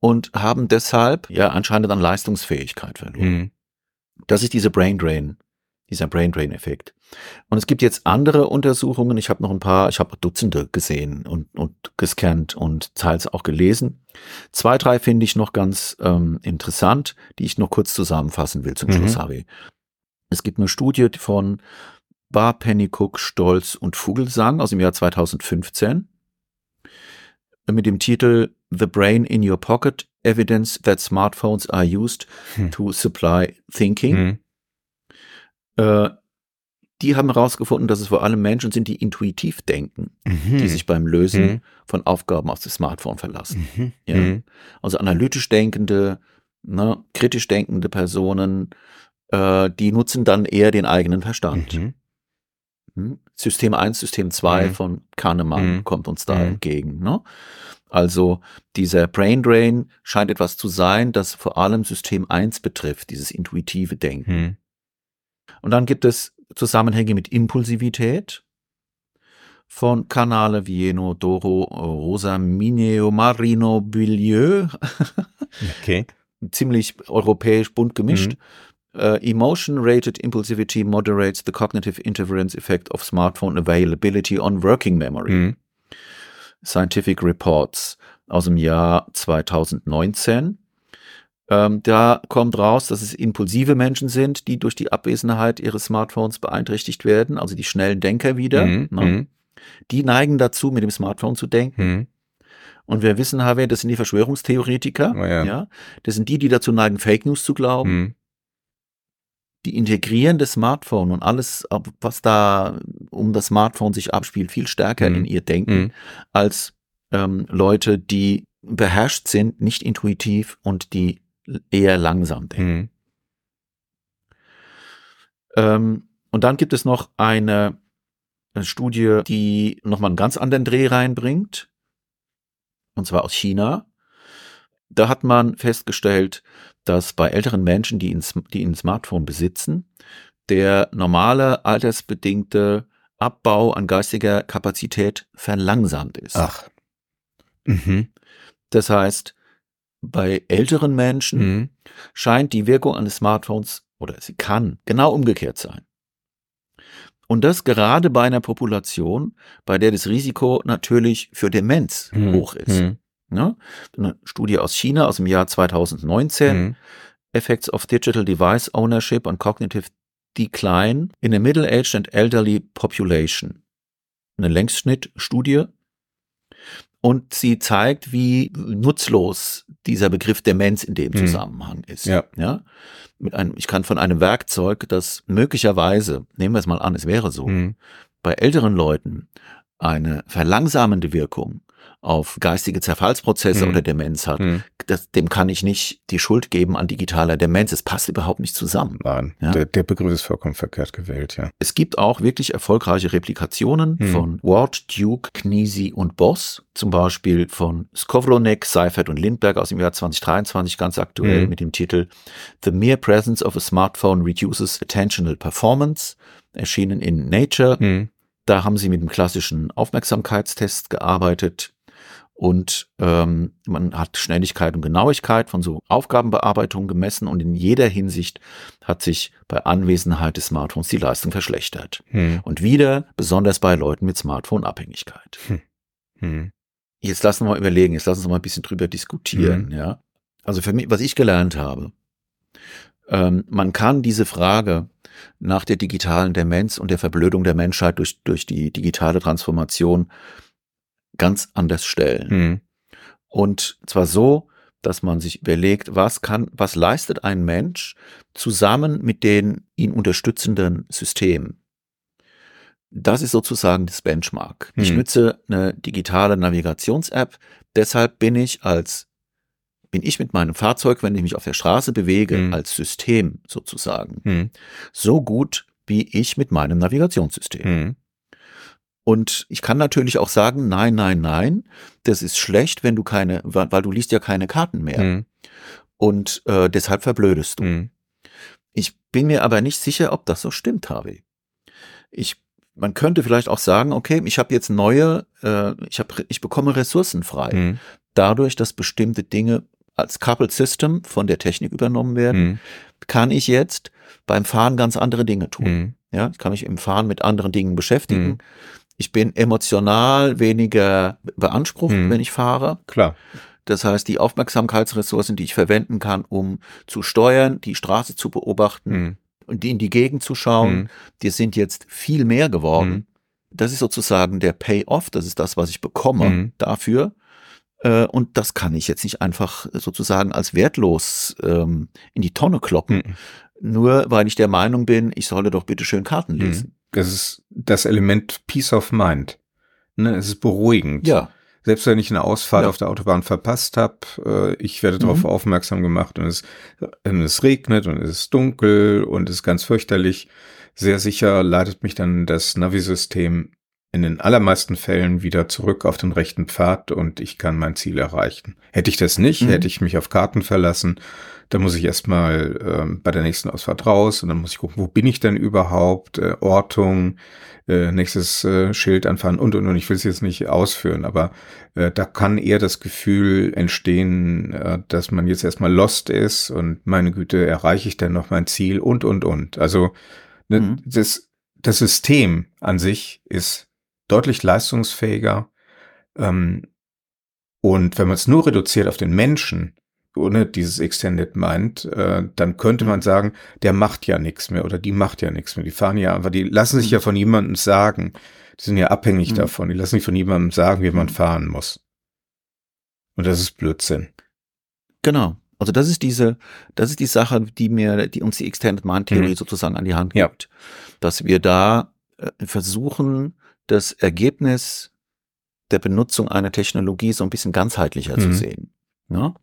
Und haben deshalb ja anscheinend an Leistungsfähigkeit verloren. Mhm. Das ist diese Brain Drain dieser Brain Drain Effekt. Und es gibt jetzt andere Untersuchungen. Ich habe noch ein paar, ich habe Dutzende gesehen und, und gescannt und teils auch gelesen. Zwei, drei finde ich noch ganz ähm, interessant, die ich noch kurz zusammenfassen will zum mhm. Schluss, Harvey. Es gibt eine Studie von Bar, Pennycook, Stolz und Vogelsang aus dem Jahr 2015 mit dem Titel The Brain in Your Pocket, Evidence that Smartphones are used hm. to supply thinking. Hm. Äh, die haben herausgefunden, dass es vor allem Menschen sind, die intuitiv denken, mhm. die sich beim Lösen mhm. von Aufgaben auf das Smartphone verlassen. Mhm. Ja? Mhm. Also analytisch denkende, ne, kritisch denkende Personen, äh, die nutzen dann eher den eigenen Verstand. Mhm. Hm? System 1, System 2 mhm. von Kahnemann kommt uns da entgegen. Ne? Also dieser Brain Drain scheint etwas zu sein, das vor allem System 1 betrifft, dieses intuitive Denken. Und dann gibt es Zusammenhänge mit Impulsivität von Canale Vieno Doro Rosa Mineo Marino Bilieu. Okay. Ziemlich europäisch bunt gemischt. Mhm. Uh, Emotion-rated impulsivity moderates the cognitive interference effect of smartphone availability on working memory. Mhm. Scientific Reports aus dem Jahr 2019. Ähm, da kommt raus, dass es impulsive Menschen sind, die durch die Abwesenheit ihres Smartphones beeinträchtigt werden, also die schnellen Denker wieder. Mhm. Ne? Mhm. Die neigen dazu, mit dem Smartphone zu denken. Mhm. Und wir wissen, Harvey, das sind die Verschwörungstheoretiker. Oh ja. Das sind die, die dazu neigen, Fake News zu glauben. Mhm. Die integrieren das Smartphone und alles, was da um das Smartphone sich abspielt, viel stärker Mhm. in ihr Denken Mhm. als ähm, Leute, die beherrscht sind, nicht intuitiv und die eher langsam denken. Mhm. Ähm, und dann gibt es noch eine, Studie, die nochmal einen ganz anderen Dreh reinbringt, und zwar aus China. Da hat man festgestellt, dass bei älteren Menschen, die ein, die ein Smartphone besitzen, der normale altersbedingte Abbau an geistiger Kapazität verlangsamt ist. Ach. Mhm. Das heißt, bei älteren Menschen Mhm. scheint die Wirkung eines Smartphones oder sie kann genau umgekehrt sein. Und das gerade bei einer Population, bei der das Risiko natürlich für Demenz Mhm. hoch ist. Mhm. Ne? Eine Studie aus China aus dem Jahr 2019, Mhm. Effects of Digital Device Ownership and Cognitive Decline in a Middle-Aged and Elderly Population. Eine Längsschnittstudie. Und sie zeigt, wie nutzlos dieser Begriff Demenz in dem Mhm. Zusammenhang ist. Ja. ja. Mit einem, ich kann von einem Werkzeug, das möglicherweise, nehmen wir es mal an, es wäre so, Mhm. bei älteren Leuten eine verlangsamende Wirkung auf geistige Zerfallsprozesse Mhm. oder Demenz hat, Mhm. das, dem kann ich nicht die Schuld geben an digitaler Demenz. Es passt überhaupt nicht zusammen. Nein, Ja. der, der Begriff ist vollkommen verkehrt gewählt, ja. Es gibt auch wirklich erfolgreiche Replikationen Mhm. von Ward, Duke, Kniesi und Boss, zum Beispiel von Skowronek, Seifert und Lindberg aus dem Jahr 2023, ganz aktuell Mhm. mit dem Titel The Mere Presence of a Smartphone Reduces Attentional Performance, erschienen in Nature. Mhm. Da haben sie mit dem klassischen Aufmerksamkeitstest gearbeitet und ähm, man hat Schnelligkeit und Genauigkeit von so Aufgabenbearbeitungen gemessen und in jeder Hinsicht hat sich bei Anwesenheit des Smartphones die Leistung verschlechtert. Mhm. Und wieder besonders bei Leuten mit Smartphone-Abhängigkeit. Mhm. Jetzt lassen wir mal überlegen, jetzt lassen wir mal ein bisschen drüber diskutieren, Mhm. ja. Also für mich, was ich gelernt habe, ähm, man kann diese Frage nach der digitalen Demenz und der Verblödung der Menschheit durch, durch die digitale Transformation ganz anders stellen. Mhm. Und zwar so, dass man sich überlegt, was kann, was leistet ein Mensch zusammen mit den ihn unterstützenden Systemen. Das ist sozusagen das Benchmark. Ich Hm. nütze eine digitale Navigations-App, deshalb bin ich als bin ich mit meinem Fahrzeug, wenn ich mich auf der Straße bewege, Hm. als System sozusagen, Mhm. so gut wie ich mit meinem Navigationssystem. Mhm. Und ich kann natürlich auch sagen, nein, nein, nein, das ist schlecht, wenn du keine, weil, weil du liest ja keine Karten mehr. Mhm. Und äh, deshalb verblödest du. Mhm. Ich bin mir aber nicht sicher, ob das so stimmt, Harvey. Ich, man könnte vielleicht auch sagen, okay, ich habe jetzt neue, äh, ich, hab, ich bekomme Ressourcen frei, Mhm. dadurch, dass bestimmte Dinge als Coupled System von der Technik übernommen werden, Mhm. kann ich jetzt beim Fahren ganz andere Dinge tun. Mhm. Ja, ich kann mich im Fahren mit anderen Dingen beschäftigen. Ich bin emotional weniger beansprucht, Mhm. wenn ich fahre. Klar. Das heißt, die Aufmerksamkeitsressourcen, die ich verwenden kann, um zu steuern, die Straße zu beobachten Mhm. und die in die Gegend zu schauen, Mhm. die sind jetzt viel mehr geworden. Mhm. Das ist sozusagen der Payoff, das ist das, was ich bekomme Mhm. dafür. Äh, Und das kann ich jetzt nicht einfach sozusagen als wertlos ähm, in die Tonne kloppen, Mhm. nur weil ich der Meinung bin, ich solle doch bitte schön Karten Mhm. Das ist das Element Peace of Mind. Ne, es ist beruhigend. Ja, Selbst wenn ich eine Ausfahrt Ja. auf der Autobahn verpasst habe, äh, ich werde darauf Mhm. aufmerksam gemacht und es, und es regnet und es ist dunkel und es ist ganz fürchterlich. Sehr sicher leitet mich dann das Navi-System in den allermeisten Fällen wieder zurück auf den rechten Pfad und ich kann mein Ziel erreichen. Hätte ich das nicht, mhm. hätte ich mich auf Karten verlassen, dann muss ich erstmal äh, bei der nächsten Ausfahrt raus und dann muss ich gucken, wo bin ich denn überhaupt, äh, Ortung, äh, nächstes äh, Schild anfahren und und und. Ich will es jetzt nicht ausführen, aber äh, da kann eher das Gefühl entstehen, äh, dass man jetzt erstmal lost ist und meine Güte, erreiche ich denn noch mein Ziel und und und. Also ne, mhm. das, das System an sich ist deutlich leistungsfähiger. Ähm, und wenn man es nur reduziert auf den Menschen, ohne dieses Extended Mind, äh, dann könnte man sagen, der macht ja nichts mehr oder die macht ja nichts mehr. Die fahren ja einfach, die lassen sich ja von niemandem sagen. Die sind ja abhängig mhm. davon. Die lassen sich von niemandem sagen, wie man mhm. fahren muss. Und das ist Blödsinn. Genau. Also das ist diese, das ist die Sache, die mir, die uns die Extended Mind Theorie mhm. sozusagen an die Hand gibt, ja. dass wir da äh, versuchen, das Ergebnis der Benutzung einer Technologie so ein bisschen ganzheitlicher mhm. zu sehen. Ne?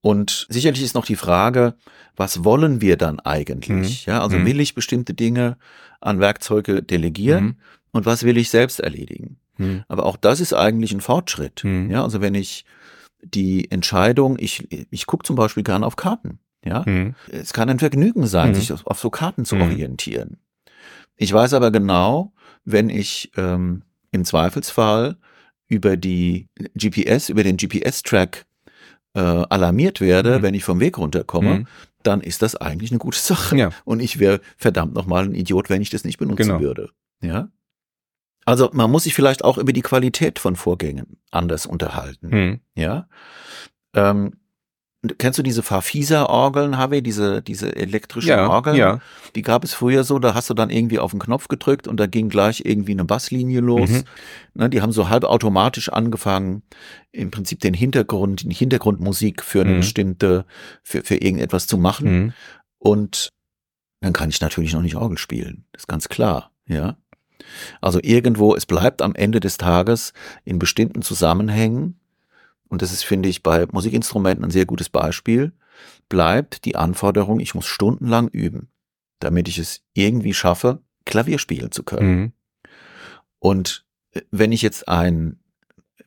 Und sicherlich ist noch die Frage, was wollen wir dann eigentlich? Mhm. Ja, also mhm. will ich bestimmte Dinge an Werkzeuge delegieren mhm. und was will ich selbst erledigen? Mhm. Aber auch das ist eigentlich ein Fortschritt. Mhm. Ja, also wenn ich die Entscheidung, ich, ich gucke zum Beispiel gerne auf Karten. Ja, es kann ein Vergnügen sein, sich auf, auf so Karten zu orientieren. Ich weiß aber genau, wenn ich ähm, im Zweifelsfall über die GPS, über den GPS-Track äh, alarmiert werde, mhm. wenn ich vom Weg runterkomme, mhm. dann ist das eigentlich eine gute Sache. Ja. Und ich wäre verdammt nochmal ein Idiot, wenn ich das nicht benutzen genau. würde. Ja. Also man muss sich vielleicht auch über die Qualität von Vorgängen anders unterhalten. Mhm. Ja. Ähm, Kennst du diese Farfisa-Orgeln, Harvey, diese, diese elektrischen ja, Orgeln? Ja. Die gab es früher so, da hast du dann irgendwie auf den Knopf gedrückt und da ging gleich irgendwie eine Basslinie los. Mhm. Ne, die haben so halb automatisch angefangen, im Prinzip den Hintergrund, die Hintergrundmusik für eine mhm. bestimmte, für, für irgendetwas zu machen. Mhm. Und dann kann ich natürlich noch nicht Orgel spielen. Das ist ganz klar, ja. Also irgendwo, es bleibt am Ende des Tages in bestimmten Zusammenhängen und das ist, finde ich, bei Musikinstrumenten ein sehr gutes Beispiel, bleibt die Anforderung, ich muss stundenlang üben, damit ich es irgendwie schaffe, Klavier spielen zu können. Mhm. Und äh, wenn ich jetzt ein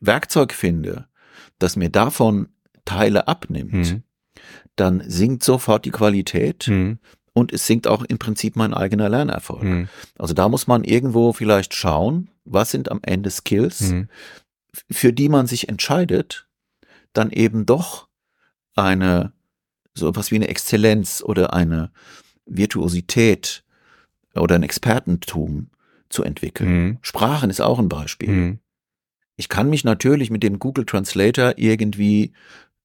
Werkzeug finde, das mir davon Teile abnimmt, mhm. dann sinkt sofort die Qualität mhm. und es sinkt auch im Prinzip mein eigener Lernerfolg. Mhm. Also da muss man irgendwo vielleicht schauen, was sind am Ende Skills, mhm. für die man sich entscheidet, dann eben doch eine, so etwas wie eine Exzellenz oder eine Virtuosität oder ein Expertentum zu entwickeln. Mhm. Sprachen ist auch ein Beispiel. Mhm. Ich kann mich natürlich mit dem Google Translator irgendwie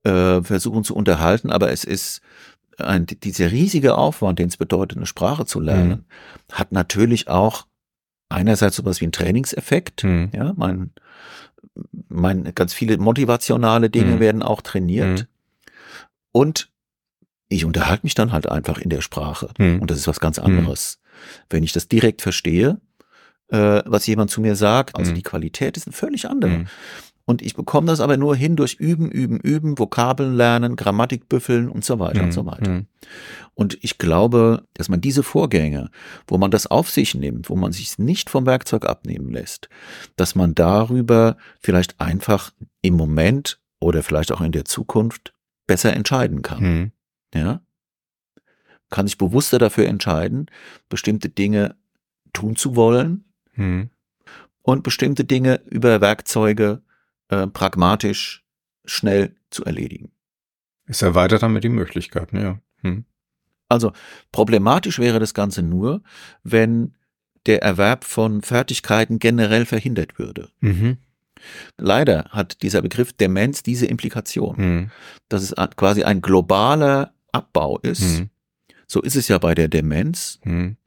äh, versuchen zu unterhalten, aber es ist ein, dieser riesige Aufwand, den es bedeutet, eine Sprache zu lernen, mhm. hat natürlich auch einerseits sowas wie einen Trainingseffekt. Mhm. Ja, mein mein, ganz viele motivationale Dinge mhm. werden auch trainiert. Mhm. Und ich unterhalte mich dann halt einfach in der Sprache. Mhm. Und das ist was ganz mhm. anderes. Wenn ich das direkt verstehe, äh, was jemand zu mir sagt, also mhm. die Qualität ist eine völlig andere. Mhm. Und ich bekomme das aber nur hin durch Üben, Üben, Üben, Vokabeln lernen, Grammatik büffeln und so weiter mhm. und so weiter. Mhm. Und ich glaube, dass man diese Vorgänge, wo man das auf sich nimmt, wo man sich nicht vom Werkzeug abnehmen lässt, dass man darüber vielleicht einfach im Moment oder vielleicht auch in der Zukunft besser entscheiden kann. Mhm. Ja? Kann sich bewusster dafür entscheiden, bestimmte Dinge tun zu wollen mhm. und bestimmte Dinge über Werkzeuge äh, pragmatisch schnell zu erledigen. Es erweitert damit die Möglichkeiten, ja. Hm. Also problematisch wäre das Ganze nur, wenn der Erwerb von Fertigkeiten generell verhindert würde. Mhm. Leider hat dieser Begriff Demenz diese Implikation, mhm. dass es quasi ein globaler Abbau ist. Mhm. So ist es ja bei der Demenz. Mhm.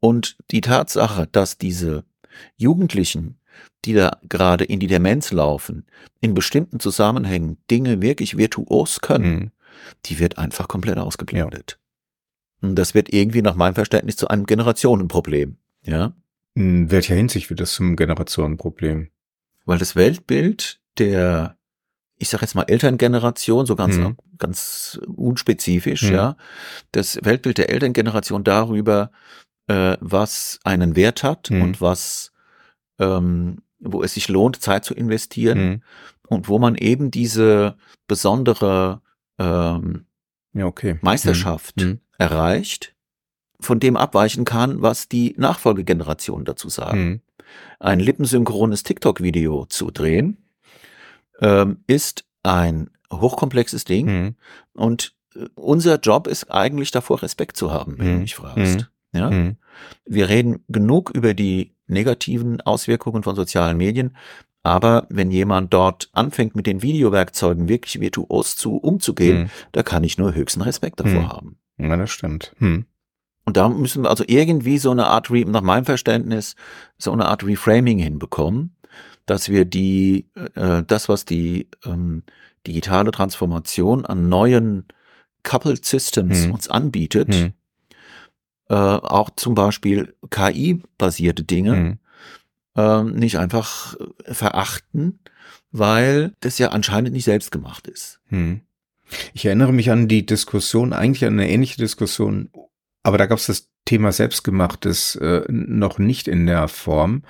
Und die Tatsache, dass diese Jugendlichen die da gerade in die Demenz laufen, in bestimmten Zusammenhängen Dinge wirklich virtuos können, mhm. die wird einfach komplett ausgeblendet. Ja. Und das wird irgendwie nach meinem Verständnis zu einem Generationenproblem. Ja. In welcher Hinsicht wird das zum Generationenproblem? Weil das Weltbild der, ich sage jetzt mal Elterngeneration, so ganz, mhm. ganz unspezifisch, mhm. ja, das Weltbild der Elterngeneration darüber, äh, was einen Wert hat mhm. und was ähm, wo es sich lohnt, Zeit zu investieren Mhm. und wo man eben diese besondere ähm, Ja, okay. Meisterschaft Mhm. erreicht, von dem abweichen kann, was die Nachfolgegeneration dazu sagen. Mhm. Ein lippensynchrones TikTok-Video zu drehen, ähm, ist ein hochkomplexes Ding Mhm. und äh, unser Job ist eigentlich davor Respekt zu haben, wenn du Mhm. mich fragst. Ja? Mhm. Wir reden genug über die negativen Auswirkungen von sozialen Medien, aber wenn jemand dort anfängt, mit den Videowerkzeugen wirklich virtuos zu umzugehen, Mhm. da kann ich nur höchsten Respekt davor Mhm. haben. Ja, das stimmt. Mhm. Und da müssen wir also irgendwie so eine Art, Re nach meinem Verständnis, so eine Art Reframing hinbekommen, dass wir die, äh, das, was die ähm, digitale Transformation an neuen Coupled Systems Mhm. uns anbietet, Mhm. Äh, auch zum Beispiel KI-basierte Dinge, Mhm. ähm, nicht einfach äh, verachten, weil das ja anscheinend nicht selbst gemacht ist. Hm. Ich erinnere mich an die Diskussion, eigentlich an eine ähnliche Diskussion, aber da gab es das Thema Selbstgemachtes äh, noch nicht in der Form,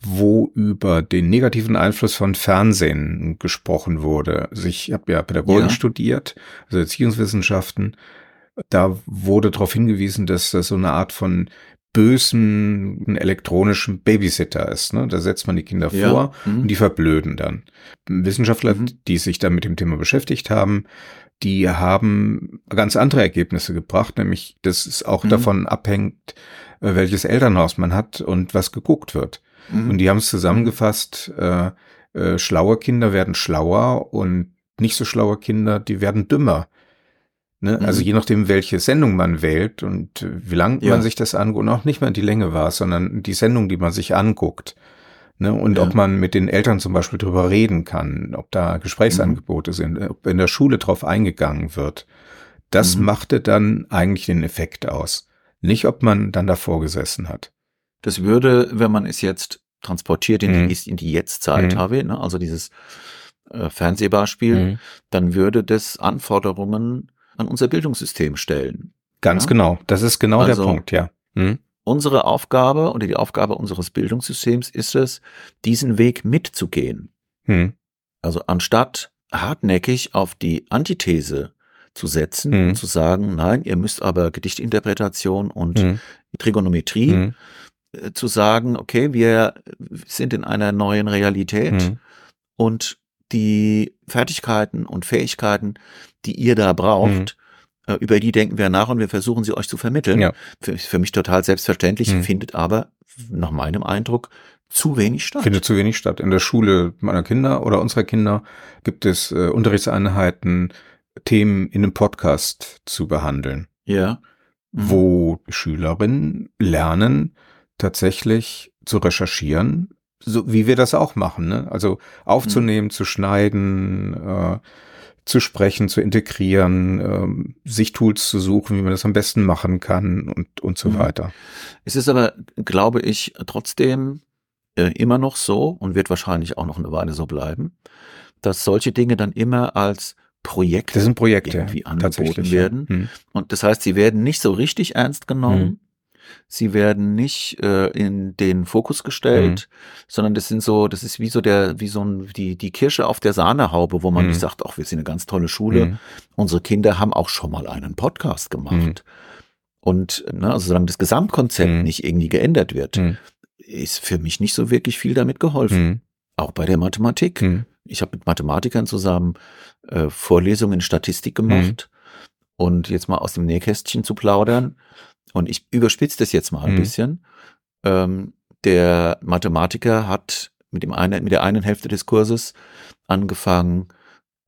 wo über den negativen Einfluss von Fernsehen gesprochen wurde. Also ich habe ja Pädagogik Ja. studiert, also Erziehungswissenschaften. Da wurde darauf hingewiesen, dass das so eine Art von bösen elektronischen Babysitter ist. Ne? Da setzt man die Kinder Ja. vor Mhm. und die verblöden dann. Wissenschaftler, Mhm. die sich dann mit dem Thema beschäftigt haben, die haben ganz andere Ergebnisse gebracht, nämlich dass es auch Mhm. davon abhängt, äh, welches Elternhaus man hat und was geguckt wird. Mhm. Und die haben es zusammengefasst, äh, äh, schlaue Kinder werden schlauer und nicht so schlaue Kinder, die werden dümmer. Ne? Mhm. Also je nachdem, welche Sendung man wählt und äh, wie lang Ja. man sich das anguckt, und auch nicht mal die Länge war, sondern die Sendung, die man sich anguckt. Ne? Und Ja. ob man mit den Eltern zum Beispiel drüber reden kann, ob da Gesprächsangebote sind, ob in der Schule drauf eingegangen wird. Das Mhm. machte dann eigentlich den Effekt aus. Nicht, ob man dann davor gesessen hat. Das würde, wenn man es jetzt transportiert in, Mhm. die, in die Jetztzeit, Mhm. habe, ne, also dieses äh, Fernsehbeispiel, dann würde das Anforderungen an unser Bildungssystem stellen. Ganz Ja. genau. Das ist genau Also- der Punkt, ja. Mhm. Unsere Aufgabe oder die Aufgabe unseres Bildungssystems ist es, diesen Weg mitzugehen. Mhm. Also anstatt hartnäckig auf die Antithese zu setzen Mhm. und zu sagen, nein, ihr müsst aber Gedichtinterpretation und Mhm. Trigonometrie Mhm. äh, zu sagen, okay, wir sind in einer neuen Realität Mhm. und die Fertigkeiten und Fähigkeiten, die ihr da braucht, äh, über die denken wir nach und wir versuchen sie euch zu vermitteln. Ja. Für, für mich total selbstverständlich, Mhm. findet aber nach meinem Eindruck zu wenig statt. Findet zu wenig statt. In der Schule meiner Kinder oder unserer Kinder gibt es äh, Unterrichtseinheiten, Themen in einem Podcast zu behandeln, ja. Mhm. wo Schülerinnen lernen, tatsächlich zu recherchieren, so wie wir das auch machen. Ne? Also aufzunehmen, zu schneiden, äh, zu sprechen, zu integrieren, ähm, sich Tools zu suchen, wie man das am besten machen kann und, und so Mhm. weiter. Es ist aber, glaube ich, trotzdem äh, immer noch so und wird wahrscheinlich auch noch eine Weile so bleiben, dass solche Dinge dann immer als Projekte Das sind Projekte, irgendwie angeboten werden. Hm. Und das heißt, sie werden nicht so richtig ernst genommen. Sie werden nicht äh, in den Fokus gestellt, Mhm. sondern das sind so, das ist wie so der, wie so ein, die, die Kirsche auf der Sahnehaube, wo man Mhm. nicht sagt, ach, wir sind eine ganz tolle Schule. Mhm. Unsere Kinder haben auch schon mal einen Podcast gemacht. Mhm. Und ne, also solange das Gesamtkonzept Mhm. nicht irgendwie geändert wird, Mhm. ist für mich nicht so wirklich viel damit geholfen. Auch bei der Mathematik. Ich habe mit Mathematikern zusammen äh, Vorlesungen in Statistik gemacht und jetzt mal aus dem Nähkästchen zu plaudern. Und ich überspitze das jetzt mal ein Mhm. bisschen. Ähm, der Mathematiker hat mit, dem einen, mit der einen Hälfte des Kurses angefangen,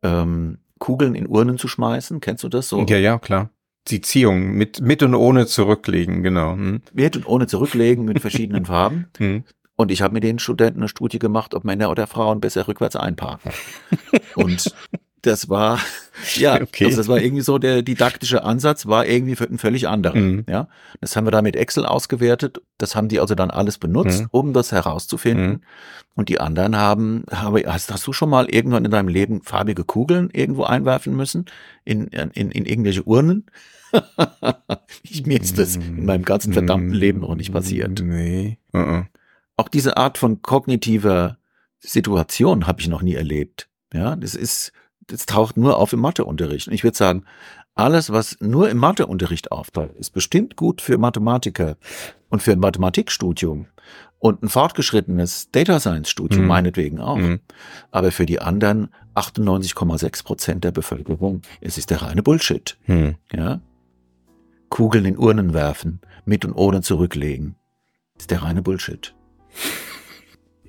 ähm, Kugeln in Urnen zu schmeißen. Kennst du das so? Ja, ja, klar. Die Ziehung mit, mit und ohne zurücklegen, genau. Hm. Mit und ohne zurücklegen mit verschiedenen Farben. Hm. Und ich habe mit den Studenten eine Studie gemacht, ob Männer oder Frauen besser rückwärts einparken. Und das war, ja, Okay. also das war irgendwie so, der didaktische Ansatz war irgendwie für einen völlig anderen. Mhm. Ja, das haben wir da mit Excel ausgewertet. Das haben die also dann alles benutzt, Mhm. um das herauszufinden. Mhm. Und die anderen haben, habe, hast, hast du schon mal irgendwann in deinem Leben farbige Kugeln irgendwo einwerfen müssen? In, in, in irgendwelche Urnen? ich, mir ist das in meinem ganzen verdammten Leben noch nicht passiert. Nee. Uh -uh. auch diese Art von kognitiver Situation habe ich noch nie erlebt. Ja, das ist, das taucht nur auf im Matheunterricht. Und ich würde sagen, alles, was nur im Matheunterricht auftaucht, ist bestimmt gut für Mathematiker und für ein Mathematikstudium und ein fortgeschrittenes Data Science Studium mhm. meinetwegen auch. Mhm. Aber für die anderen 98,6 Prozent der Bevölkerung es ist der reine Bullshit. Mhm. Ja? Kugeln in Urnen werfen, mit und ohne zurücklegen. Ist der reine Bullshit.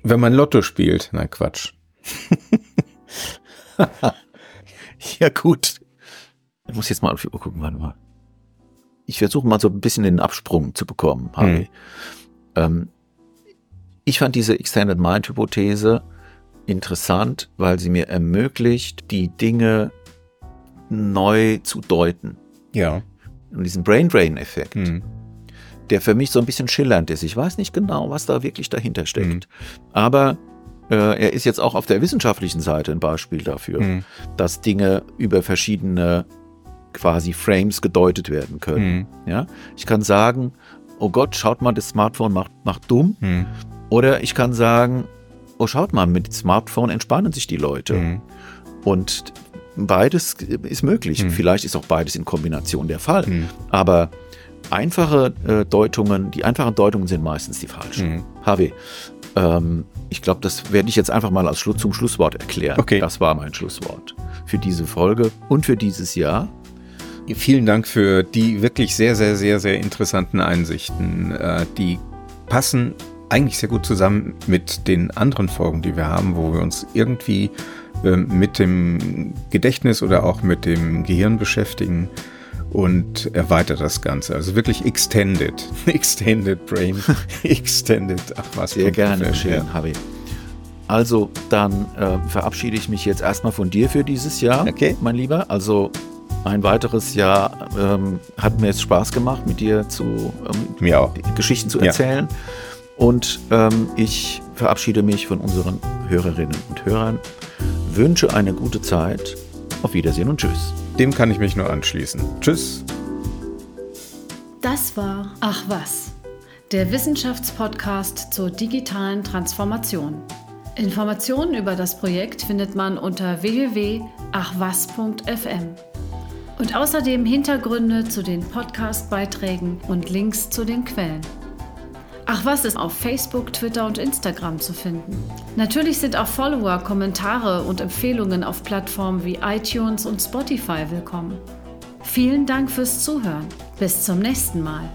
Wenn man Lotto spielt, na Quatsch. ja gut. Ich muss jetzt mal auf die Uhr gucken, warte mal. Ich versuche mal so ein bisschen den Absprung zu bekommen, Harvey. Hm. Ähm, ich fand diese Extended Mind Hypothese interessant, weil sie mir ermöglicht, die Dinge neu zu deuten. Ja. Und diesen Brain Drain Effekt, hm. der für mich so ein bisschen schillernd ist. Ich weiß nicht genau, was da wirklich dahinter steckt. Hm. Aber er ist jetzt auch auf der wissenschaftlichen Seite ein Beispiel dafür, hm. dass Dinge über verschiedene quasi Frames gedeutet werden können. Mhm. Ja, ich kann sagen, oh Gott, schaut mal, das Smartphone macht, macht dumm. Mhm. Oder ich kann sagen, oh schaut mal, mit dem Smartphone entspannen sich die Leute. Mhm. Und beides ist möglich. Mhm. Vielleicht ist auch beides in Kombination der Fall. Mhm. Aber einfache äh, Deutungen, die einfachen Deutungen sind meistens die falschen. Mhm. HW, ähm, ich glaube, das werde ich jetzt einfach mal als Schluss, zum Schlusswort erklären. Okay. Das war mein Schlusswort für diese Folge und für dieses Jahr. Vielen Dank für die wirklich sehr, sehr, sehr, sehr interessanten Einsichten. Äh, die passen eigentlich sehr gut zusammen mit den anderen Folgen, die wir haben, wo wir uns irgendwie ähm, mit dem Gedächtnis oder auch mit dem Gehirn beschäftigen und erweitert das Ganze. Also wirklich extended. Extended Brain. extended. Ach was. Sehr gerne, schön, ja. Harvey. Also, dann äh, verabschiede ich mich jetzt erstmal von dir für dieses Jahr, okay. mein Lieber. Also ein weiteres Jahr ähm, hat mir jetzt Spaß gemacht, mit dir zu ähm. Geschichten zu erzählen. Ja. Und ähm, ich verabschiede mich von unseren Hörerinnen und Hörern, wünsche eine gute Zeit. Auf Wiedersehen und Tschüss. Dem kann ich mich nur anschließen. Tschüss. Das war Ach was, der Wissenschaftspodcast zur digitalen Transformation. Informationen über das Projekt findet man unter www.achwas.fm und außerdem Hintergründe zu den Podcast-Beiträgen und Links zu den Quellen. Ach was ist auf Facebook, Twitter und Instagram zu finden. Natürlich sind auch Follower, Kommentare und Empfehlungen auf Plattformen wie iTunes und Spotify willkommen. Vielen Dank fürs Zuhören. Bis zum nächsten Mal.